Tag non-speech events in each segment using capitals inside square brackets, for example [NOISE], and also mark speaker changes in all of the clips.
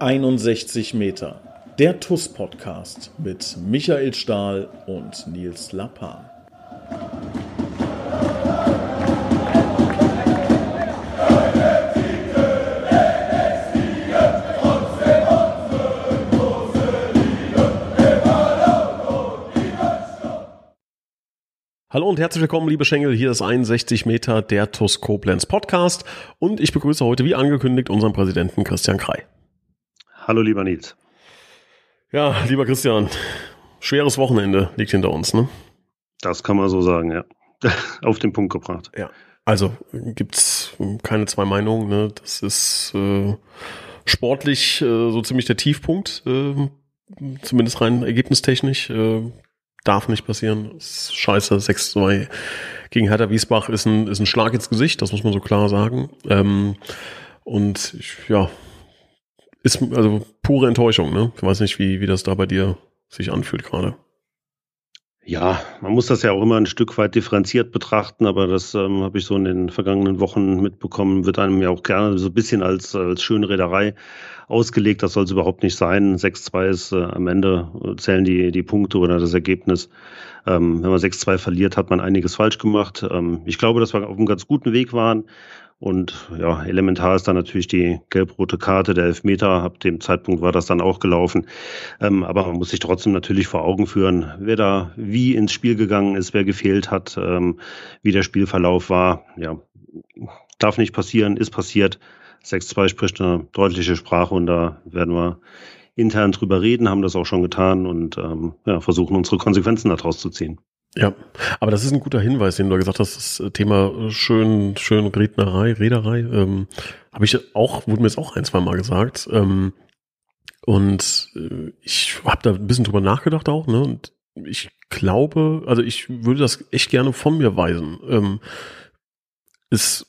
Speaker 1: 61 Meter. Der TUS-Podcast mit Michael Stahl und Nils Lappan. Hallo und herzlich willkommen, liebe Schengel. Hier ist 61 Meter der TUS Koblenz Podcast und ich begrüße heute, wie angekündigt, unseren Präsidenten Christian Krei.
Speaker 2: Hallo, lieber Nils.
Speaker 1: Ja, lieber Christian, schweres Wochenende liegt hinter uns, ne?
Speaker 2: Das kann man so sagen, ja. [LAUGHS] Auf den Punkt gebracht.
Speaker 1: Ja. Also gibt's keine zwei Meinungen, ne? Das ist äh, sportlich äh, so ziemlich der Tiefpunkt, äh, zumindest rein ergebnistechnisch. Äh, darf nicht passieren. ist scheiße. 6-2 gegen Hertha Wiesbach ist ein, ist ein Schlag ins Gesicht, das muss man so klar sagen. Ähm, und ich, ja, ist also pure Enttäuschung, ne? Ich weiß nicht, wie, wie das da bei dir sich anfühlt gerade.
Speaker 2: Ja, man muss das ja auch immer ein Stück weit differenziert betrachten, aber das ähm, habe ich so in den vergangenen Wochen mitbekommen, wird einem ja auch gerne so ein bisschen als, als Schönrederei ausgelegt. Das soll es überhaupt nicht sein. 6-2 ist äh, am Ende äh, zählen die, die Punkte oder das Ergebnis. Ähm, wenn man 6-2 verliert, hat man einiges falsch gemacht. Ähm, ich glaube, dass wir auf einem ganz guten Weg waren. Und ja, elementar ist dann natürlich die gelb-rote Karte, der Elfmeter. Ab dem Zeitpunkt war das dann auch gelaufen. Ähm, aber man muss sich trotzdem natürlich vor Augen führen, wer da wie ins Spiel gegangen ist, wer gefehlt hat, ähm, wie der Spielverlauf war. Ja, darf nicht passieren, ist passiert. 6-2 spricht eine deutliche Sprache und da werden wir intern drüber reden, haben das auch schon getan und ähm, ja, versuchen unsere Konsequenzen daraus zu ziehen.
Speaker 1: Ja, aber das ist ein guter Hinweis, den du gesagt hast, das Thema schön, schön Rednerei, Rederei, ähm, habe ich auch, wurde mir jetzt auch ein, zwei Mal gesagt. Ähm, und äh, ich habe da ein bisschen drüber nachgedacht auch, ne? Und ich glaube, also ich würde das echt gerne von mir weisen. Ähm, ist,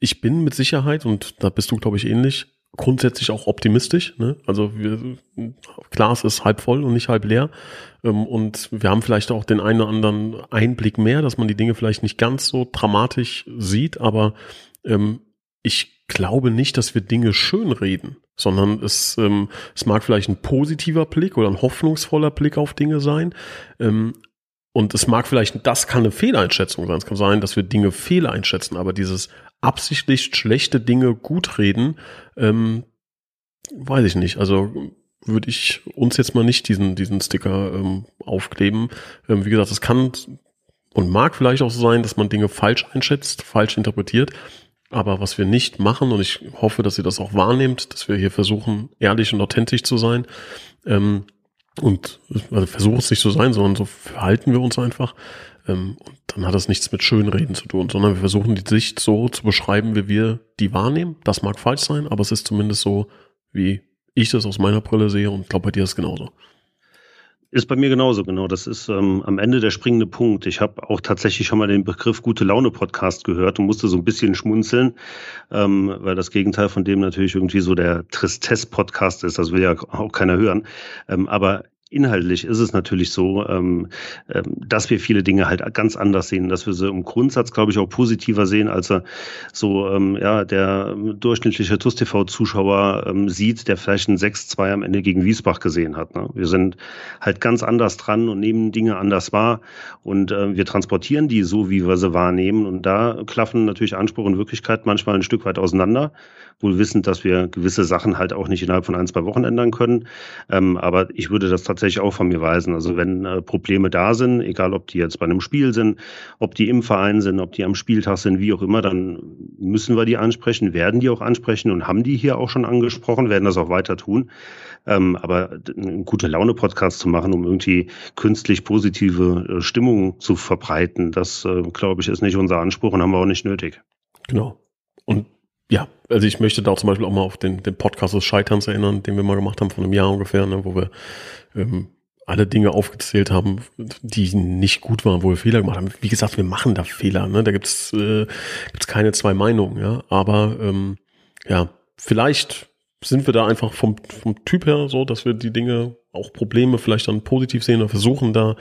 Speaker 1: ich bin mit Sicherheit, und da bist du, glaube ich, ähnlich, grundsätzlich auch optimistisch. Ne? Also wir, Glas ist halb voll und nicht halb leer. Ähm, und wir haben vielleicht auch den einen oder anderen Einblick mehr, dass man die Dinge vielleicht nicht ganz so dramatisch sieht. Aber ähm, ich glaube nicht, dass wir Dinge schön reden, sondern es, ähm, es mag vielleicht ein positiver Blick oder ein hoffnungsvoller Blick auf Dinge sein. Ähm, und es mag vielleicht, das kann eine Fehleinschätzung sein. Es kann sein, dass wir Dinge fehleinschätzen, aber dieses absichtlich schlechte Dinge gut reden, ähm, weiß ich nicht. Also würde ich uns jetzt mal nicht diesen, diesen Sticker ähm, aufkleben. Ähm, wie gesagt, es kann und mag vielleicht auch so sein, dass man Dinge falsch einschätzt, falsch interpretiert. Aber was wir nicht machen, und ich hoffe, dass ihr das auch wahrnehmt, dass wir hier versuchen, ehrlich und authentisch zu sein, ähm, und also versuchen es nicht zu sein, sondern so verhalten wir uns einfach. Ähm, und dann hat das nichts mit Schönreden zu tun, sondern wir versuchen die Sicht so zu beschreiben, wie wir die wahrnehmen. Das mag falsch sein, aber es ist zumindest so, wie ich das aus meiner Brille sehe und glaube, bei dir ist es genauso.
Speaker 2: Ist bei mir genauso, genau. Das ist ähm, am Ende der springende Punkt. Ich habe auch tatsächlich schon mal den Begriff Gute Laune Podcast gehört und musste so ein bisschen schmunzeln, ähm, weil das Gegenteil von dem natürlich irgendwie so der Tristesse Podcast ist. Das will ja auch keiner hören. Ähm, aber Inhaltlich ist es natürlich so, ähm, ähm, dass wir viele Dinge halt ganz anders sehen, dass wir sie im Grundsatz, glaube ich, auch positiver sehen, als er so ähm, ja der durchschnittliche TUS-TV-Zuschauer sieht, der vielleicht ein 6-2 am Ende gegen Wiesbach gesehen hat. Ne? Wir sind halt ganz anders dran und nehmen Dinge anders wahr und wir transportieren die so, wie wir sie wahrnehmen. Und da klaffen natürlich Anspruch und Wirklichkeit manchmal ein Stück weit auseinander wohl wissend, dass wir gewisse Sachen halt auch nicht innerhalb von ein, zwei Wochen ändern können. Aber ich würde das tatsächlich auch von mir weisen. Also wenn äh, Probleme da sind, egal ob die jetzt bei einem Spiel sind, ob die im Verein sind, ob die am Spieltag sind, wie auch immer, dann müssen wir die ansprechen, werden die auch ansprechen und haben die hier auch schon angesprochen, werden das auch weiter tun. Ähm, aber einen gute Laune-Podcast zu machen, um irgendwie künstlich positive äh, Stimmung zu verbreiten, das, äh, glaube ich, ist nicht unser Anspruch und haben wir auch nicht nötig.
Speaker 1: Genau. Und ja, also ich möchte da zum Beispiel auch mal auf den, den Podcast des Scheiterns erinnern, den wir mal gemacht haben, von einem Jahr ungefähr, ne, wo wir ähm, alle Dinge aufgezählt haben, die nicht gut waren, wo wir Fehler gemacht haben. Wie gesagt, wir machen da Fehler, ne? Da gibt's äh, keine zwei Meinungen, ja. Aber ähm, ja, vielleicht sind wir da einfach vom, vom Typ her so, dass wir die Dinge, auch Probleme vielleicht dann positiv sehen oder versuchen da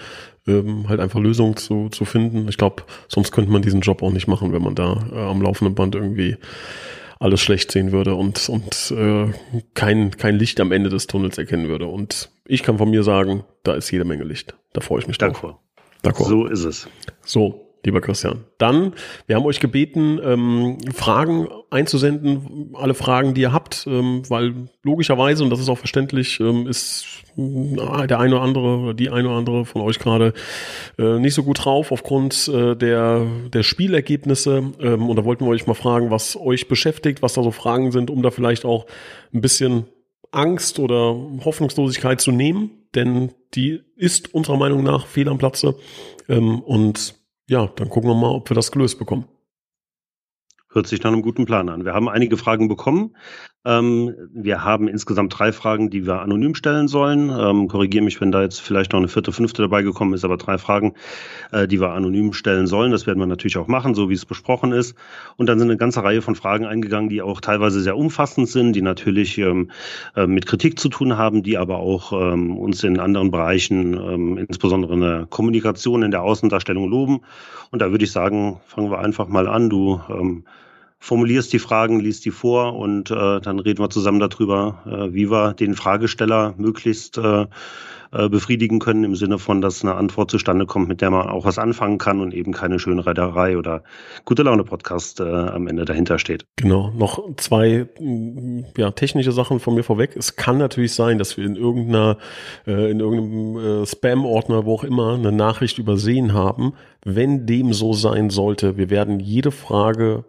Speaker 1: ähm, halt einfach Lösungen zu, zu finden. Ich glaube, sonst könnte man diesen Job auch nicht machen, wenn man da äh, am laufenden Band irgendwie alles schlecht sehen würde und, und äh, kein, kein Licht am Ende des Tunnels erkennen würde. Und ich kann von mir sagen, da ist jede Menge Licht. Da freue ich mich
Speaker 2: drauf. D'accord. So ist es.
Speaker 1: So, lieber Christian. Dann, wir haben euch gebeten, ähm, Fragen einzusenden, alle Fragen, die ihr habt, ähm, weil logischerweise, und das ist auch verständlich, ähm, ist äh, der eine oder andere die eine oder andere von euch gerade äh, nicht so gut drauf aufgrund äh, der, der Spielergebnisse. Ähm, und da wollten wir euch mal fragen, was euch beschäftigt, was da so Fragen sind, um da vielleicht auch ein bisschen Angst oder Hoffnungslosigkeit zu nehmen, denn die ist unserer Meinung nach fehl am Platze. Ähm, und ja, dann gucken wir mal, ob wir das gelöst bekommen.
Speaker 2: Hört sich nach einem guten Plan an. Wir haben einige Fragen bekommen. Ähm, wir haben insgesamt drei Fragen, die wir anonym stellen sollen. Ähm, Korrigiere mich, wenn da jetzt vielleicht noch eine vierte, fünfte dabei gekommen ist, aber drei Fragen, äh, die wir anonym stellen sollen. Das werden wir natürlich auch machen, so wie es besprochen ist. Und dann sind eine ganze Reihe von Fragen eingegangen, die auch teilweise sehr umfassend sind, die natürlich ähm, äh, mit Kritik zu tun haben, die aber auch ähm, uns in anderen Bereichen, ähm, insbesondere in der Kommunikation, in der Außendarstellung loben. Und da würde ich sagen, fangen wir einfach mal an. Du ähm, formulierst die Fragen, liest die vor und äh, dann reden wir zusammen darüber, äh, wie wir den Fragesteller möglichst äh, äh, befriedigen können, im Sinne von, dass eine Antwort zustande kommt, mit der man auch was anfangen kann und eben keine schöne Reiterei oder gute Laune-Podcast äh, am Ende dahinter steht.
Speaker 1: Genau, noch zwei mm, ja, technische Sachen von mir vorweg. Es kann natürlich sein, dass wir in irgendeiner, äh, in irgendeinem äh, Spam-Ordner, wo auch immer, eine Nachricht übersehen haben. Wenn dem so sein sollte, wir werden jede Frage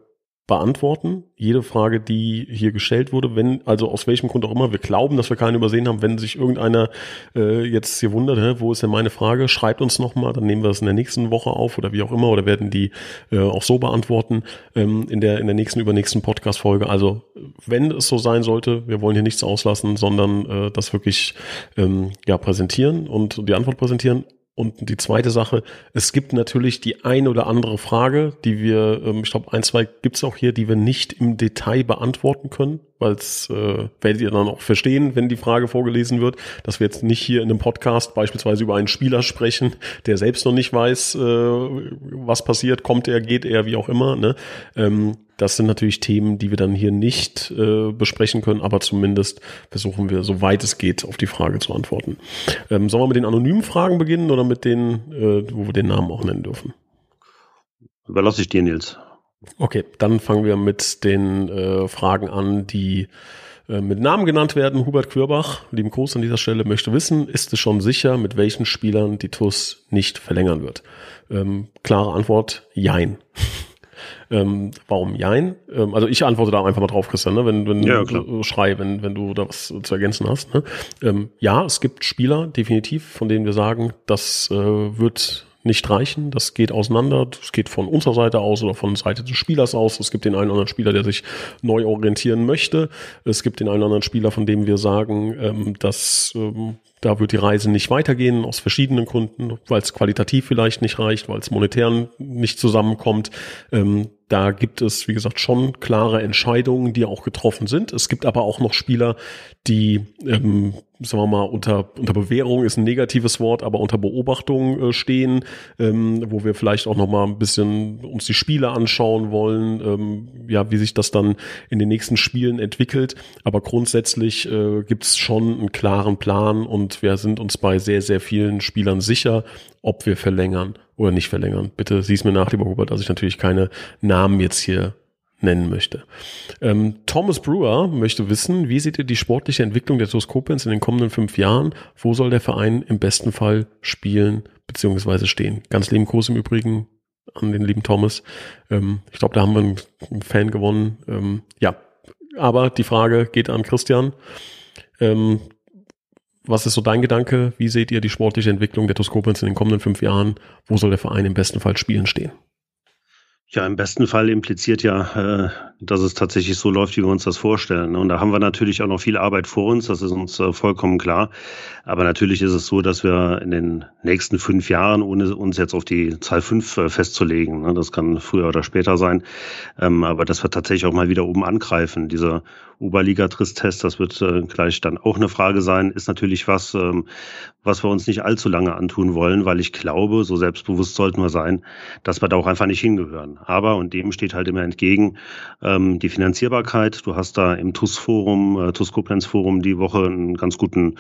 Speaker 1: beantworten. Jede Frage, die hier gestellt wurde, wenn, also aus welchem Grund auch immer, wir glauben, dass wir keinen übersehen haben, wenn sich irgendeiner äh, jetzt hier wundert, hä, wo ist denn meine Frage, schreibt uns nochmal, dann nehmen wir es in der nächsten Woche auf oder wie auch immer oder werden die äh, auch so beantworten ähm, in der in der nächsten übernächsten Podcast-Folge. Also wenn es so sein sollte, wir wollen hier nichts auslassen, sondern äh, das wirklich ähm, ja präsentieren und die Antwort präsentieren. Und die zweite Sache, es gibt natürlich die eine oder andere Frage, die wir, ähm, ich glaube, ein, zwei gibt's auch hier, die wir nicht im Detail beantworten können, weil es äh, werdet ihr dann auch verstehen, wenn die Frage vorgelesen wird, dass wir jetzt nicht hier in einem Podcast beispielsweise über einen Spieler sprechen, der selbst noch nicht weiß, äh, was passiert, kommt er, geht er, wie auch immer. Ne? Ähm, das sind natürlich Themen, die wir dann hier nicht äh, besprechen können, aber zumindest versuchen wir, soweit es geht, auf die Frage zu antworten. Ähm, sollen wir mit den anonymen Fragen beginnen oder mit denen, äh, wo wir den Namen auch nennen dürfen?
Speaker 2: Überlasse ich dir, Nils.
Speaker 1: Okay, dann fangen wir mit den äh, Fragen an, die äh, mit Namen genannt werden. Hubert Quirbach, lieben Gruß an dieser Stelle, möchte wissen, ist es schon sicher, mit welchen Spielern die TUS nicht verlängern wird? Ähm, klare Antwort, jein. Ähm, warum Jein? Ähm, also ich antworte da einfach mal drauf, Christian, ne? wenn, wenn ja, du schrei, wenn, wenn du da was zu ergänzen hast. Ne? Ähm, ja, es gibt Spieler, definitiv, von denen wir sagen, das äh, wird nicht reichen. Das geht auseinander. Das geht von unserer Seite aus oder von Seite des Spielers aus. Es gibt den einen oder anderen Spieler, der sich neu orientieren möchte. Es gibt den einen oder anderen Spieler, von dem wir sagen, ähm, dass ähm, da wird die Reise nicht weitergehen, aus verschiedenen Gründen, weil es qualitativ vielleicht nicht reicht, weil es monetär nicht zusammenkommt. Ähm, da gibt es, wie gesagt, schon klare Entscheidungen, die auch getroffen sind. Es gibt aber auch noch Spieler, die, ähm, sagen wir mal, unter, unter Bewährung ist ein negatives Wort, aber unter Beobachtung äh, stehen, ähm, wo wir vielleicht auch noch mal ein bisschen uns die Spiele anschauen wollen, ähm, ja, wie sich das dann in den nächsten Spielen entwickelt. Aber grundsätzlich äh, gibt es schon einen klaren Plan und wir sind uns bei sehr, sehr vielen Spielern sicher, ob wir verlängern oder nicht verlängern. Bitte sieh's mir nach, lieber Hubert, dass ich natürlich keine Namen jetzt hier nennen möchte. Ähm, Thomas Brewer möchte wissen, wie seht ihr die sportliche Entwicklung der TuS in den kommenden fünf Jahren? Wo soll der Verein im besten Fall spielen bzw. stehen? Ganz lieben Gruß im Übrigen an den lieben Thomas. Ähm, ich glaube, da haben wir einen, einen Fan gewonnen. Ähm, ja, aber die Frage geht an Christian. Ähm, was ist so dein Gedanke? Wie seht ihr die sportliche Entwicklung der TuS Koblenz in den kommenden fünf Jahren? Wo soll der Verein im besten Fall spielen stehen?
Speaker 2: Ja, im besten Fall impliziert ja, äh, dass es tatsächlich so läuft, wie wir uns das vorstellen. Und da haben wir natürlich auch noch viel Arbeit vor uns, das ist uns äh, vollkommen klar. Aber natürlich ist es so, dass wir in den nächsten fünf Jahren, ohne uns jetzt auf die Zahl fünf äh, festzulegen, ne, das kann früher oder später sein, ähm, aber dass wir tatsächlich auch mal wieder oben angreifen. Diese Oberliga-Tristest, das wird gleich dann auch eine Frage sein, ist natürlich was, ähm, was wir uns nicht allzu lange antun wollen, weil ich glaube, so selbstbewusst sollten wir sein, dass wir da auch einfach nicht hingehören. Aber, und dem steht halt immer entgegen, ähm, die Finanzierbarkeit. Du hast da im TUS-Forum, äh, TUS-Koblenz-Forum die Woche einen ganz guten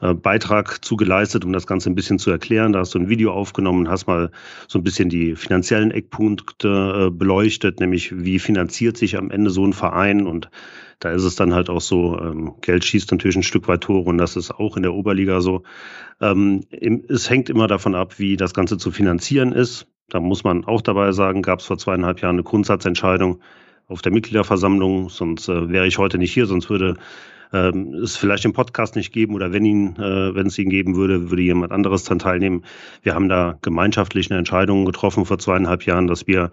Speaker 2: äh, Beitrag zugeleistet, um das Ganze ein bisschen zu erklären. Da hast du ein Video aufgenommen, hast mal so ein bisschen die finanziellen Eckpunkte äh, beleuchtet, nämlich wie finanziert sich am Ende so ein Verein und da ist es dann halt auch so, ähm, Geld schießt natürlich ein Stück weit Tore und das ist auch in der Oberliga so. Ähm, es hängt immer davon ab, wie das Ganze zu finanzieren ist. Da muss man auch dabei sagen, gab es vor zweieinhalb Jahren eine Grundsatzentscheidung auf der Mitgliederversammlung, sonst äh, wäre ich heute nicht hier, sonst würde ähm, es vielleicht den Podcast nicht geben oder wenn ihn, äh, wenn es ihn geben würde, würde jemand anderes dann teilnehmen. Wir haben da gemeinschaftlich eine Entscheidung getroffen vor zweieinhalb Jahren, dass wir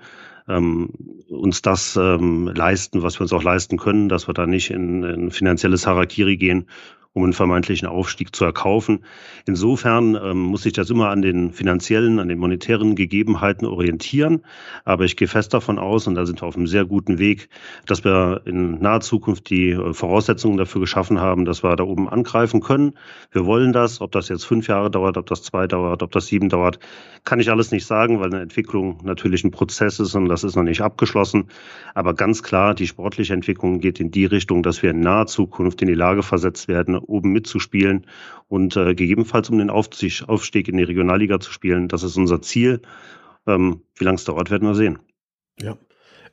Speaker 2: ähm, uns das ähm, leisten, was wir uns auch leisten können, dass wir da nicht in, in finanzielles Harakiri gehen um einen vermeintlichen Aufstieg zu erkaufen. Insofern ähm, muss sich das immer an den finanziellen, an den monetären Gegebenheiten orientieren. Aber ich gehe fest davon aus, und da sind wir auf einem sehr guten Weg, dass wir in naher Zukunft die äh, Voraussetzungen dafür geschaffen haben, dass wir da oben angreifen können. Wir wollen das. Ob das jetzt fünf Jahre dauert, ob das zwei dauert, ob das sieben dauert, kann ich alles nicht sagen, weil eine Entwicklung natürlich ein Prozess ist und das ist noch nicht abgeschlossen. Aber ganz klar, die sportliche Entwicklung geht in die Richtung, dass wir in naher Zukunft in die Lage versetzt werden, oben mitzuspielen und äh, gegebenenfalls um den Aufstieg in die Regionalliga zu spielen. Das ist unser Ziel. Ähm, wie lange es dauert, werden wir sehen.
Speaker 1: Ja.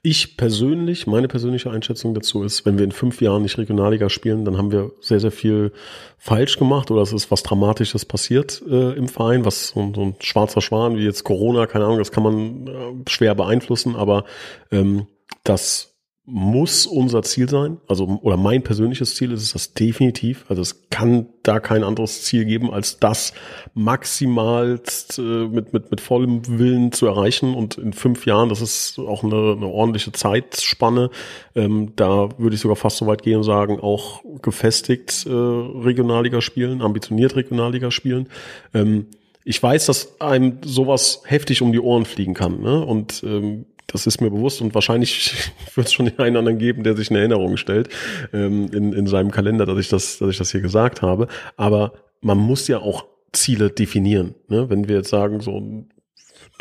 Speaker 1: Ich persönlich, meine persönliche Einschätzung dazu ist, wenn wir in fünf Jahren nicht Regionalliga spielen, dann haben wir sehr, sehr viel falsch gemacht oder es ist was Dramatisches passiert äh, im Verein, was so, so, ein schwarzer Schwan wie jetzt Corona, keine Ahnung, das kann man äh, schwer beeinflussen, aber ähm, das muss unser Ziel sein, also oder mein persönliches Ziel ist es das definitiv. Also es kann da kein anderes Ziel geben, als das maximalst äh, mit mit mit vollem Willen zu erreichen. Und in fünf Jahren, das ist auch eine, eine ordentliche Zeitspanne. Ähm, da würde ich sogar fast so weit gehen und sagen, auch gefestigt äh, Regionalliga spielen, ambitioniert Regionalliga spielen. Ähm, ich weiß, dass einem sowas heftig um die Ohren fliegen kann. Ne? Und ähm, das ist mir bewusst und wahrscheinlich [LAUGHS] wird es schon den einen anderen geben, der sich eine Erinnerung stellt ähm, in, in seinem Kalender, dass ich das, dass ich das hier gesagt habe. Aber man muss ja auch Ziele definieren. Ne? Wenn wir jetzt sagen, so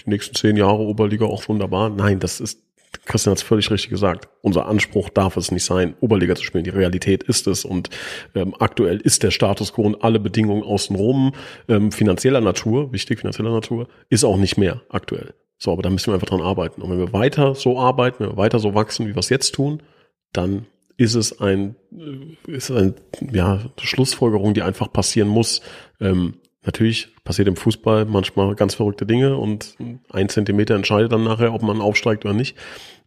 Speaker 1: die nächsten zehn Jahre Oberliga auch wunderbar. Nein, das ist, Christian hat es völlig richtig gesagt. Unser Anspruch darf es nicht sein, Oberliga zu spielen. Die Realität ist es und ähm, aktuell ist der Status quo und alle Bedingungen außenrum ähm, finanzieller Natur, wichtig finanzieller Natur, ist auch nicht mehr aktuell. So, aber da müssen wir einfach dran arbeiten. Und wenn wir weiter so arbeiten, wenn wir weiter so wachsen, wie wir es jetzt tun, dann ist es ein, äh, ist ein, ja, Schlussfolgerung, die einfach passieren muss. Ähm, natürlich passiert im Fußball manchmal ganz verrückte Dinge und ein Zentimeter entscheidet dann nachher, ob man aufsteigt oder nicht.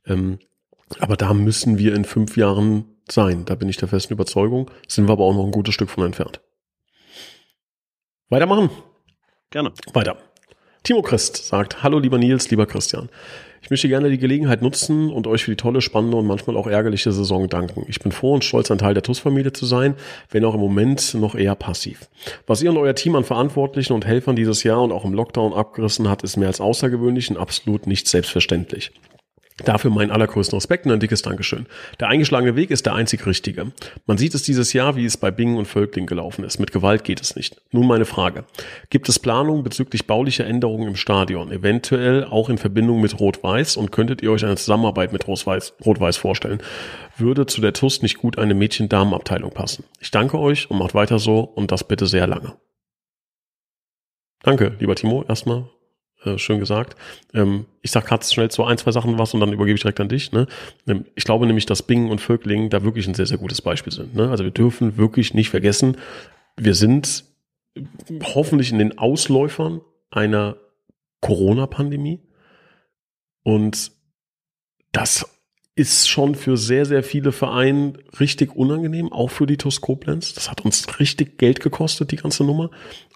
Speaker 1: Ähm, aber da müssen wir in fünf Jahren sein. Da bin ich der festen Überzeugung. Sind wir aber auch noch ein gutes Stück von entfernt. Weitermachen?
Speaker 2: Gerne.
Speaker 1: Weiter. Timo Christ sagt, hallo lieber Nils, lieber Christian. Ich möchte gerne die Gelegenheit nutzen und euch für die tolle, spannende und manchmal auch ärgerliche Saison danken. Ich bin froh und stolz, ein Teil der TUS-Familie zu sein, wenn auch im Moment noch eher passiv. Was ihr und euer Team an Verantwortlichen und Helfern dieses Jahr und auch im Lockdown abgerissen hat, ist mehr als außergewöhnlich und absolut nicht selbstverständlich. Dafür meinen allergrößten Respekt und ein dickes Dankeschön. Der eingeschlagene Weg ist der einzig richtige. Man sieht es dieses Jahr, wie es bei Bingen und Völkling gelaufen ist. Mit Gewalt geht es nicht. Nun meine Frage. Gibt es Planungen bezüglich baulicher Änderungen im Stadion, eventuell auch in Verbindung mit Rot-Weiß und könntet ihr euch eine Zusammenarbeit mit Rot-Weiß vorstellen? Würde zu der TUS nicht gut eine Mädchen-Damen-Abteilung passen? Ich danke euch und macht weiter so und das bitte sehr lange. Danke, lieber Timo, erstmal äh, schön gesagt. Ähm, ich sag gerade schnell zu ein, zwei Sachen was und dann übergebe ich direkt an dich. Ne? Ähm, ich glaube nämlich, dass Bingen und Vögling da wirklich ein sehr, sehr gutes Beispiel sind. Ne? Also wir dürfen wirklich nicht vergessen, wir sind hoffentlich in den Ausläufern einer Corona-Pandemie. Und das ist schon für sehr, sehr viele Vereine richtig unangenehm, auch für die TuS Koblenz. Das hat uns richtig Geld gekostet, die ganze Nummer.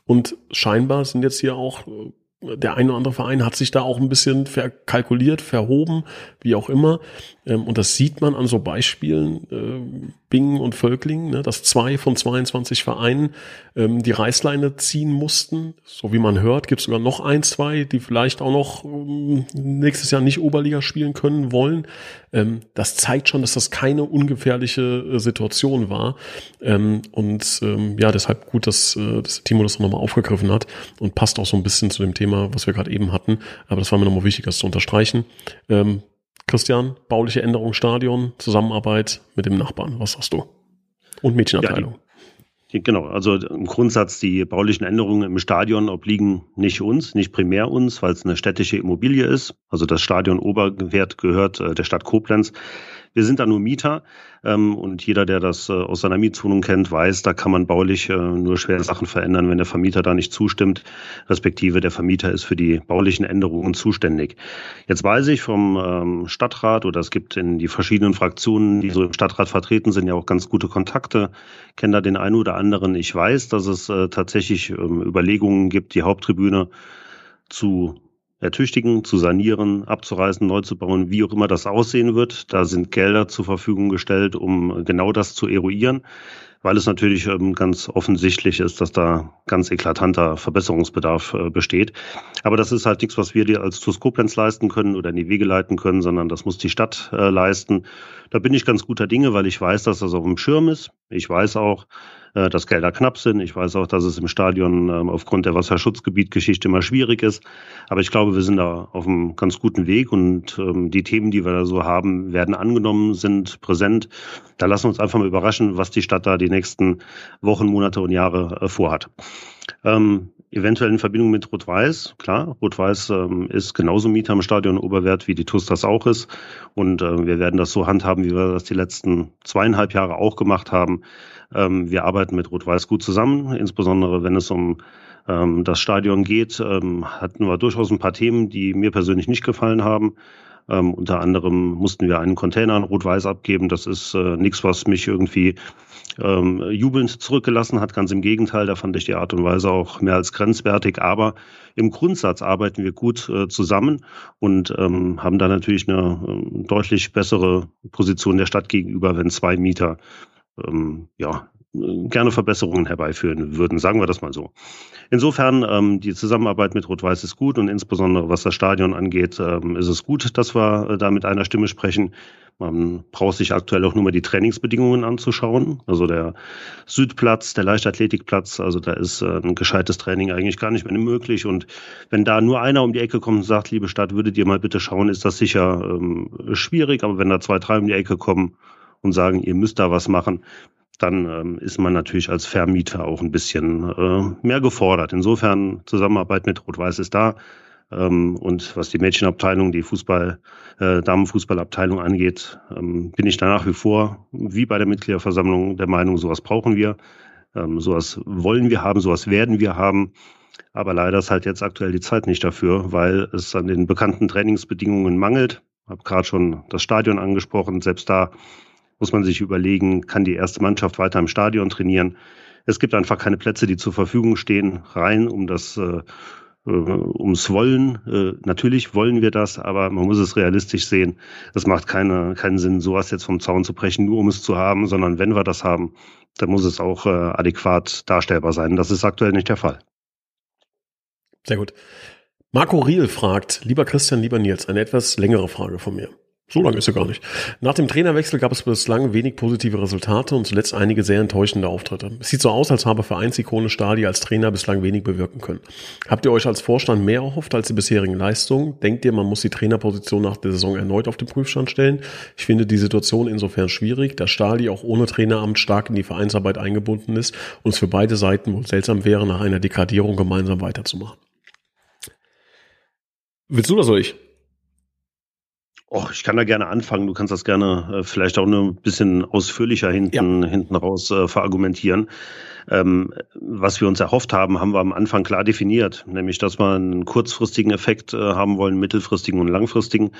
Speaker 1: Und scheinbar sind jetzt hier auch äh, der eine oder andere Verein hat sich da auch ein bisschen verkalkuliert, verhoben, wie auch immer. Ähm, und das sieht man an so Beispielen, äh, Bingen und Völkling, ne, dass zwei von 22 Vereinen ähm, die Reißleine ziehen mussten. So wie man hört, gibt es sogar noch ein, zwei, die vielleicht auch noch ähm, nächstes Jahr nicht Oberliga spielen können wollen. Ähm, das zeigt schon, dass das keine ungefährliche äh, Situation war. Ähm, und ähm, ja, deshalb gut, dass, äh, dass Timo das nochmal aufgegriffen hat und passt auch so ein bisschen zu dem Thema, was wir gerade eben hatten. Aber das war mir nochmal wichtig, das zu unterstreichen. Ähm, Christian, bauliche Änderung Stadion, Zusammenarbeit mit dem Nachbarn, was sagst du? Und Mädchenabteilung. Ja,
Speaker 2: die, genau, also im Grundsatz die baulichen Änderungen im Stadion obliegen nicht uns, nicht primär uns, weil es eine städtische Immobilie ist. Also das Stadion Oberwert gehört äh, der Stadt Koblenz. Wir sind da nur Mieter ähm, und jeder, der das äh, aus seiner Mietwohnung kennt, weiß, da kann man baulich äh, nur schwer Sachen verändern, wenn der Vermieter da nicht zustimmt, respektive der Vermieter ist für die baulichen Änderungen zuständig. Jetzt weiß ich vom ähm, Stadtrat oder es gibt in die verschiedenen Fraktionen, die so im Stadtrat vertreten sind, ja auch ganz gute Kontakte, kenne da den einen oder anderen. Ich weiß, dass es äh, tatsächlich ähm, Überlegungen gibt, die Haupttribüne zu ertüchtigen, zu sanieren, abzureißen, neu zu bauen, wie auch immer das aussehen wird. Da sind Gelder zur Verfügung gestellt, um genau das zu eruieren, weil es natürlich ähm, ganz offensichtlich ist, dass da ganz eklatanter Verbesserungsbedarf äh, besteht. Aber das ist halt nichts, was wir dir als TUS Koblenz leisten können oder in die Wege leiten können, sondern das muss die Stadt äh, leisten. Da bin ich ganz guter Dinge, weil ich weiß, dass das auf dem Schirm ist. Ich weiß auch, äh, dass Gelder knapp sind. Ich weiß auch, dass es im Stadion ähm, aufgrund der Wasserschutzgebietgeschichte immer schwierig ist. Aber ich glaube, wir sind da auf einem ganz guten Weg und ähm, die Themen, die wir da so haben, werden angenommen, sind präsent. Da lassen wir uns einfach mal überraschen, was die Stadt da die nächsten Wochen, Monate und Jahre äh, vorhat. Ähm, eventuell in Verbindung mit Rot-Weiß. Klar, Rot-Weiß ähm, ist genauso Mieter im Stadion Oberwert, wie die TUS das auch ist. Und äh, wir werden das so handhaben, wie wir das die letzten zweieinhalb Jahre auch gemacht haben. Ähm, wir arbeiten mit Rot-Weiß gut zusammen, insbesondere wenn es um ähm, das Stadion geht, ähm, hatten wir durchaus ein paar Themen, die mir persönlich nicht gefallen haben. Ähm, unter anderem mussten wir einen Container an Rot-Weiß abgeben. Das ist äh, nichts, was mich irgendwie ähm, jubelnd zurückgelassen hat. Ganz im Gegenteil, da fand ich die Art und Weise auch mehr als grenzwertig. Aber im Grundsatz arbeiten wir gut äh, zusammen und ähm, haben da natürlich eine äh, deutlich bessere Position der Stadt gegenüber, wenn zwei Mieter ähm, ja, gerne Verbesserungen herbeiführen würden, sagen wir das mal so. Insofern, ähm, die Zusammenarbeit mit Rot-Weiß ist gut und insbesondere was das Stadion angeht, ähm, ist es gut, dass wir äh, da mit einer Stimme sprechen. Man braucht sich aktuell auch nur mal die Trainingsbedingungen anzuschauen. Also der Südplatz, der Leichtathletikplatz, also da ist äh, ein gescheites Training eigentlich gar nicht mehr möglich. Und wenn da nur einer um die Ecke kommt und sagt, liebe Stadt, würdet ihr mal bitte schauen, ist das sicher ähm, schwierig. Aber wenn da zwei, drei um die Ecke kommen und sagen, ihr müsst da was machen, dann ähm, ist man natürlich als Vermieter auch ein bisschen äh, mehr gefordert. Insofern Zusammenarbeit mit Rot-Weiß ist da. Ähm, und was die Mädchenabteilung, die Fußball, äh, Damenfußballabteilung angeht, ähm, bin ich da nach wie vor, wie bei der Mitgliederversammlung, der Meinung, sowas brauchen wir. Ähm, sowas wollen wir haben, sowas werden wir haben. Aber leider ist halt jetzt aktuell die Zeit nicht dafür, weil es an den bekannten Trainingsbedingungen mangelt. Habe gerade schon das Stadion angesprochen. Selbst da muss man sich überlegen, kann die erste Mannschaft weiter im Stadion trainieren. Es gibt einfach keine Plätze, die zur Verfügung stehen, rein um das äh, äh, ums Wollen. Äh, natürlich wollen wir das, aber man muss es realistisch sehen. Es macht keine, keinen Sinn, sowas jetzt vom Zaun zu brechen, nur um es zu haben, sondern wenn wir das haben, dann muss es auch äh, adäquat darstellbar sein. Das ist aktuell nicht der Fall.
Speaker 1: Sehr gut. Marco Riel fragt, lieber Christian, lieber Nils, eine etwas längere Frage von mir. So lange ist er gar nicht. Nach dem Trainerwechsel gab es bislang wenig positive Resultate und zuletzt einige sehr enttäuschende Auftritte. Es sieht so aus, als habe Vereinsikone Stadi als Trainer bislang wenig bewirken können. Habt ihr euch als Vorstand mehr erhofft als die bisherigen Leistungen? Denkt ihr, man muss die Trainerposition nach der Saison erneut auf den Prüfstand stellen? Ich finde die Situation insofern schwierig, da Stadi auch ohne Traineramt stark in die Vereinsarbeit eingebunden ist und es für beide Seiten wohl seltsam wäre, nach einer Dekadierung gemeinsam weiterzumachen. Willst du oder soll ich?
Speaker 2: Och, ich kann da gerne anfangen. Du kannst das gerne äh, vielleicht auch nur ein bisschen ausführlicher hinten, ja. hinten raus äh, verargumentieren. Ähm, was wir uns erhofft haben, haben wir am Anfang klar definiert, nämlich dass wir einen kurzfristigen Effekt äh, haben wollen, mittelfristigen und langfristigen.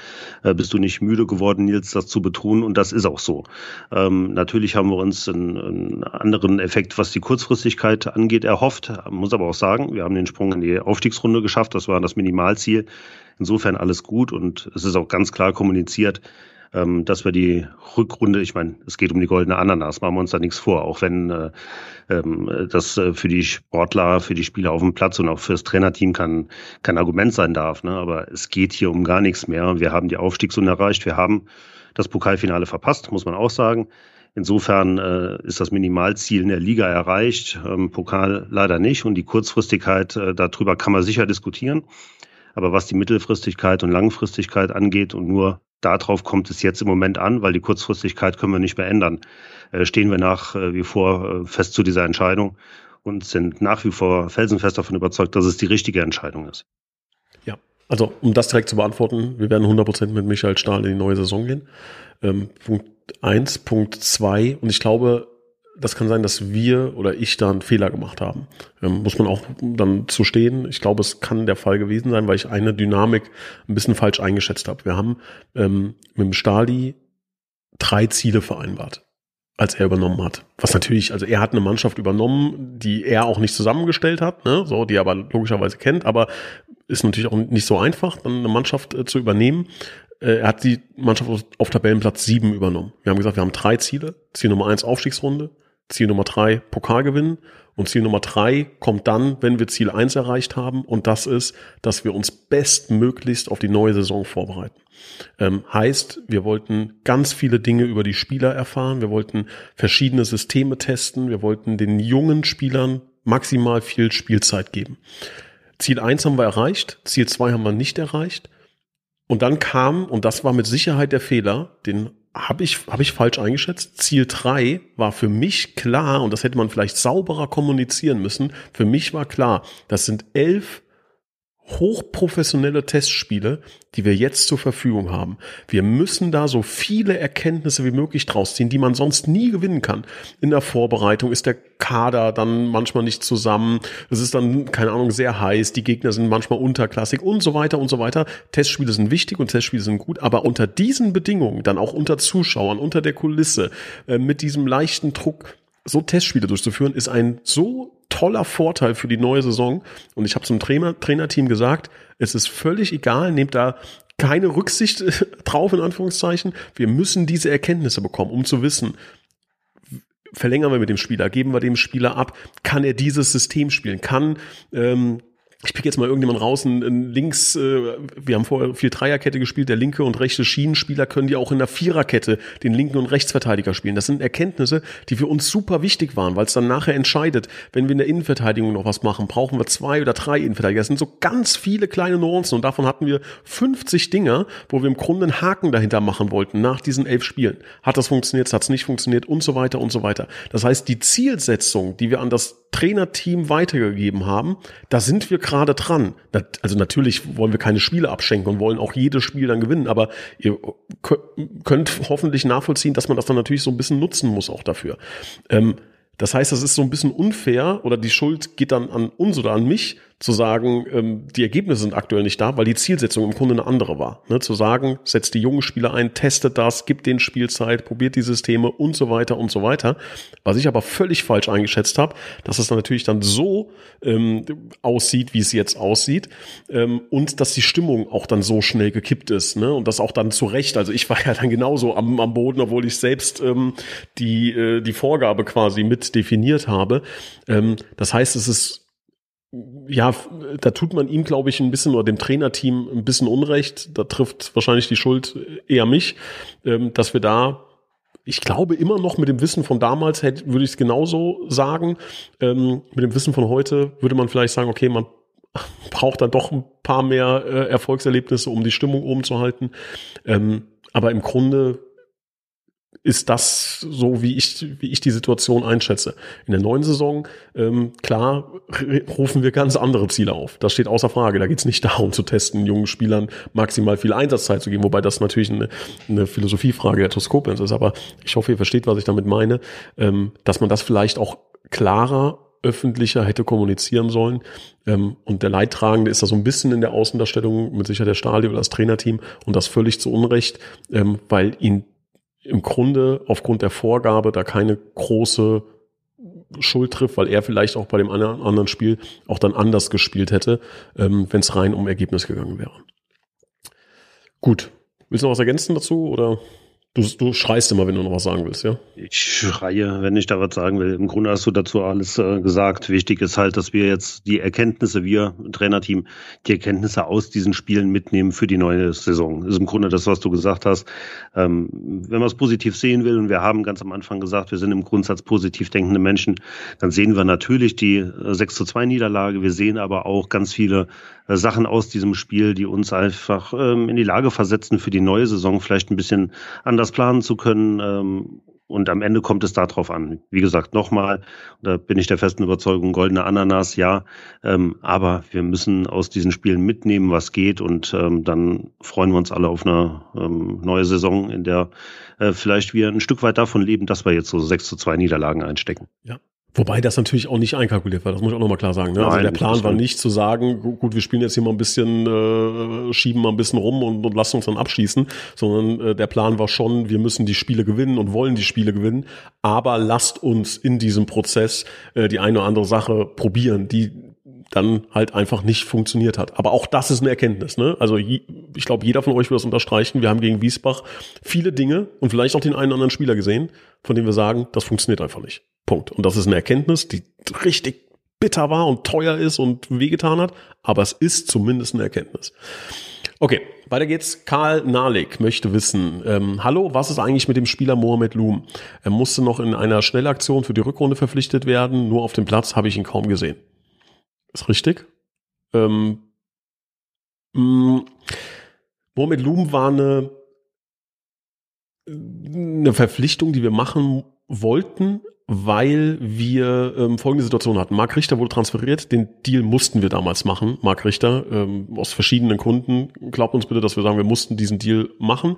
Speaker 2: Äh, bist du nicht müde geworden, Nils, das zu betonen? Und das ist auch so. Ähm, natürlich haben wir uns einen, einen, anderen Effekt, was die Kurzfristigkeit angeht, erhofft. Muss aber auch sagen, wir haben den Sprung in die Aufstiegsrunde geschafft. Das war das Minimalziel. Insofern alles gut und es ist auch ganz klar kommuniziert, ähm, dass wir die Rückrunde, ich meine, es geht um die goldene Ananas, machen wir uns da nichts vor, auch wenn äh, ähm, das äh, für die Sportler, für die Spieler auf dem Platz und auch fürs Trainerteam kein, kein Argument sein darf. Ne? Aber es geht hier um gar nichts mehr. Wir haben die Aufstiegsrunde erreicht, wir haben das Pokalfinale verpasst, muss man auch sagen. Insofern äh, ist das Minimalziel in der Liga erreicht, ähm, Pokal leider nicht. Und die Kurzfristigkeit, äh, darüber kann man sicher diskutieren. Aber was die Mittelfristigkeit und Langfristigkeit angeht und nur darauf kommt es jetzt im Moment an, weil die Kurzfristigkeit können wir nicht mehr ändern, äh, stehen wir nach äh, wie vor äh, fest zu dieser Entscheidung und sind nach wie vor felsenfest davon überzeugt, dass es die richtige Entscheidung ist.
Speaker 1: Ja, also um das direkt zu beantworten, wir werden 100% mit Michael Stahl in die neue Saison gehen. Ähm, Punkt eins, Punkt zwei und ich glaube, das kann sein, dass wir oder ich da einen Fehler gemacht haben. Ähm, muss man auch dann zu stehen. Ich glaube, es kann der Fall gewesen sein, weil ich eine Dynamik ein bisschen falsch eingeschätzt habe. Wir haben ähm, mit dem Stali drei Ziele vereinbart, als er übernommen hat. Was natürlich, also er hat eine Mannschaft übernommen, die er auch nicht zusammengestellt hat, ne? so, die er aber logischerweise kennt, aber ist natürlich auch nicht so einfach, dann eine Mannschaft äh, zu übernehmen. Äh, er hat die Mannschaft auf, auf Tabellenplatz sieben übernommen. Wir haben gesagt, wir haben drei Ziele. Ziel Nummer eins Aufstiegsrunde, Ziel Nummer drei Pokal gewinnen und Ziel Nummer drei kommt dann, wenn wir Ziel eins erreicht haben und das ist, dass wir uns bestmöglichst auf die neue Saison vorbereiten. Ähm, heißt, wir wollten ganz viele Dinge über die Spieler erfahren, wir wollten verschiedene Systeme testen, wir wollten den jungen Spielern maximal viel Spielzeit geben. Ziel eins haben wir erreicht, Ziel zwei haben wir nicht erreicht. Und dann kam, und das war mit Sicherheit der Fehler, den habe ich, hab ich falsch eingeschätzt. Ziel drei war für mich klar, und das hätte man vielleicht sauberer kommunizieren müssen. Für mich war klar, das sind elf hochprofessionelle Testspiele, die wir jetzt zur Verfügung haben. Wir müssen da so viele Erkenntnisse wie möglich draus ziehen, die man sonst nie gewinnen kann. In der Vorbereitung ist der Kader dann manchmal nicht zusammen. Es ist dann, keine Ahnung, sehr heiß. Die Gegner sind manchmal unterklassig und so weiter und so weiter. Testspiele sind wichtig und Testspiele sind gut. Aber unter diesen Bedingungen, dann auch unter Zuschauern, unter der Kulisse, äh, mit diesem leichten Druck, so Testspiele durchzuführen, ist ein so toller Vorteil für die neue Saison. Und ich habe zum Trainer, Trainerteam gesagt, es ist völlig egal, nehmt da keine Rücksicht [LAUGHS] drauf, in Anführungszeichen. Wir müssen diese Erkenntnisse bekommen, um zu wissen, verlängern wir mit dem Spieler, geben wir dem Spieler ab, kann er dieses System spielen, kann ähm, ich pick jetzt mal irgendjemand raus, ein, ein links, äh, wir haben vorher viel Dreierkette gespielt, der linke und rechte Schienenspieler können die auch in der Viererkette den linken und Rechtsverteidiger spielen. Das sind Erkenntnisse, die für uns super wichtig waren, weil es dann nachher entscheidet, wenn wir in der Innenverteidigung noch was machen, brauchen wir zwei oder drei Innenverteidiger. Das sind so ganz viele kleine Nuancen und davon hatten wir 50 Dinger, wo wir im Grunde einen Haken dahinter machen wollten nach diesen elf Spielen. Hat das funktioniert, hat es nicht funktioniert und so weiter und so weiter. Das heißt, die Zielsetzung, die wir an das Trainerteam weitergegeben haben, da sind wir gerade dran. Also natürlich wollen wir keine Spiele abschenken und wollen auch jedes Spiel dann gewinnen, aber ihr könnt hoffentlich nachvollziehen, dass man das dann natürlich so ein bisschen nutzen muss auch dafür. Ähm, das heißt, das ist so ein bisschen unfair oder die Schuld geht dann an uns oder an mich, zu sagen, ähm, die Ergebnisse sind aktuell nicht da, weil die Zielsetzung im Grunde eine andere war. Ne? Zu sagen, setzt die jungen Spieler ein, testet das, gibt denen Spielzeit, probiert die Systeme und so weiter und so weiter. Was ich aber völlig falsch eingeschätzt habe, dass es dann natürlich dann so ähm, aussieht, wie es jetzt aussieht ähm, und dass die Stimmung auch dann so schnell gekippt ist ne? und das auch dann zu Recht. Also ich war ja dann genauso am, am Boden, obwohl ich selbst ähm, die, äh, die Vorgabe quasi mit definiert habe. Ähm, das heißt, es ist ja, da tut man ihm, glaube ich, ein bisschen oder dem Trainerteam ein bisschen Unrecht. Da trifft wahrscheinlich die Schuld eher mich, ähm, dass wir da, ich glaube, immer noch mit dem Wissen von damals hätte, würde ich es genauso sagen. Ähm, mit dem Wissen von heute würde man vielleicht sagen, okay, man [LAUGHS] braucht dann doch ein paar mehr äh, Erfolgserlebnisse, um die Stimmung oben zu halten. Ähm, aber im Grunde ist das so, wie ich, wie ich die Situation einschätze. In der neuen Saison, ähm, klar, rufen wir ganz andere Ziele auf. Das steht außer Frage. Da geht es nicht [LAUGHS] darum zu testen, jungen Spielern maximal viel Einsatzzeit zu geben, wobei das natürlich eine, eine Philosophiefrage der Toskopens ist. Aber ich hoffe, ihr versteht, was ich damit meine, ähm, dass man das vielleicht auch klarer öffentlicher hätte kommunizieren sollen. Ähm, und der Leidtragende ist da so ein bisschen in der Außendarstellung mit sicher der Stali oder das Trainerteam und das völlig zu Unrecht, ähm, weil ihn im Grunde aufgrund der Vorgabe da keine große Schuld trifft, weil er vielleicht auch bei dem anderen Spiel auch dann anders gespielt hätte, ähm, wenn es rein um Ergebnis gegangen wäre. Gut, Willst du noch was ergänzen dazu oder? Du, du schreist immer, wenn du noch was sagen willst, ja?
Speaker 2: Ich schreie, wenn ich da was sagen will. Im Grunde hast du dazu alles äh, gesagt. Wichtig ist halt, dass wir jetzt die Erkenntnisse, wir Trainerteam, die Erkenntnisse aus diesen Spielen mitnehmen für die neue Saison. Ist im Grunde das, was du gesagt hast. Ähm, wenn man es positiv sehen will, und wir haben ganz am Anfang gesagt, wir sind im Grundsatz positiv denkende Menschen, dann sehen wir natürlich die äh, 6 zu 2 Niederlage. Wir sehen aber auch ganz viele äh, Sachen aus diesem Spiel, die uns einfach ähm, in die Lage versetzen, für die neue Saison vielleicht ein bisschen anders planen zu können. Ähm, und am Ende kommt es darauf an. Wie gesagt, nochmal, da bin ich der festen Überzeugung, goldene Ananas, ja. Ähm, aber wir müssen aus diesen Spielen mitnehmen, was geht. Und ähm, dann freuen wir uns alle auf eine ähm, neue Saison, in der äh, vielleicht wir ein Stück weit davon leben, dass wir jetzt so 6 zu 2 Niederlagen einstecken.
Speaker 1: Ja, Wobei das natürlich auch nicht einkalkuliert war, das muss ich auch nochmal klar sagen. Ne? Also Nein, also der Plan war nicht zu sagen, gut, wir spielen jetzt hier mal ein bisschen, äh, schieben mal ein bisschen rum und, und lassen uns dann abschießen, sondern äh, der Plan war schon, wir müssen die Spiele gewinnen und wollen die Spiele gewinnen, aber lasst uns in diesem Prozess äh, die eine oder andere Sache probieren, die dann halt einfach nicht funktioniert hat. Aber auch das ist eine Erkenntnis. Ne? Also ich glaube, jeder von euch wird das unterstreichen. Wir haben gegen Wiesbach viele Dinge und vielleicht auch den einen oder anderen Spieler gesehen, von dem wir sagen, das funktioniert einfach nicht. Punkt. Und das ist eine Erkenntnis, die richtig bitter war und teuer ist und wehgetan hat, aber es ist zumindest eine Erkenntnis. Okay, weiter geht's. Karl Nalik möchte wissen, ähm, hallo, was ist eigentlich mit dem Spieler Mohamed Loom? Er musste noch in einer Schnellaktion für die Rückrunde verpflichtet werden, nur auf dem Platz habe ich ihn kaum gesehen. Ist richtig? Ähm, mh, mm, Mohamed Loom war eine, eine Verpflichtung, die wir machen wollten, weil wir ähm, folgende Situation hatten. Marc Richter wurde transferiert, den Deal mussten wir damals machen, Marc Richter, ähm, aus verschiedenen Gründen. Glaubt uns bitte, dass wir sagen, wir mussten diesen Deal machen.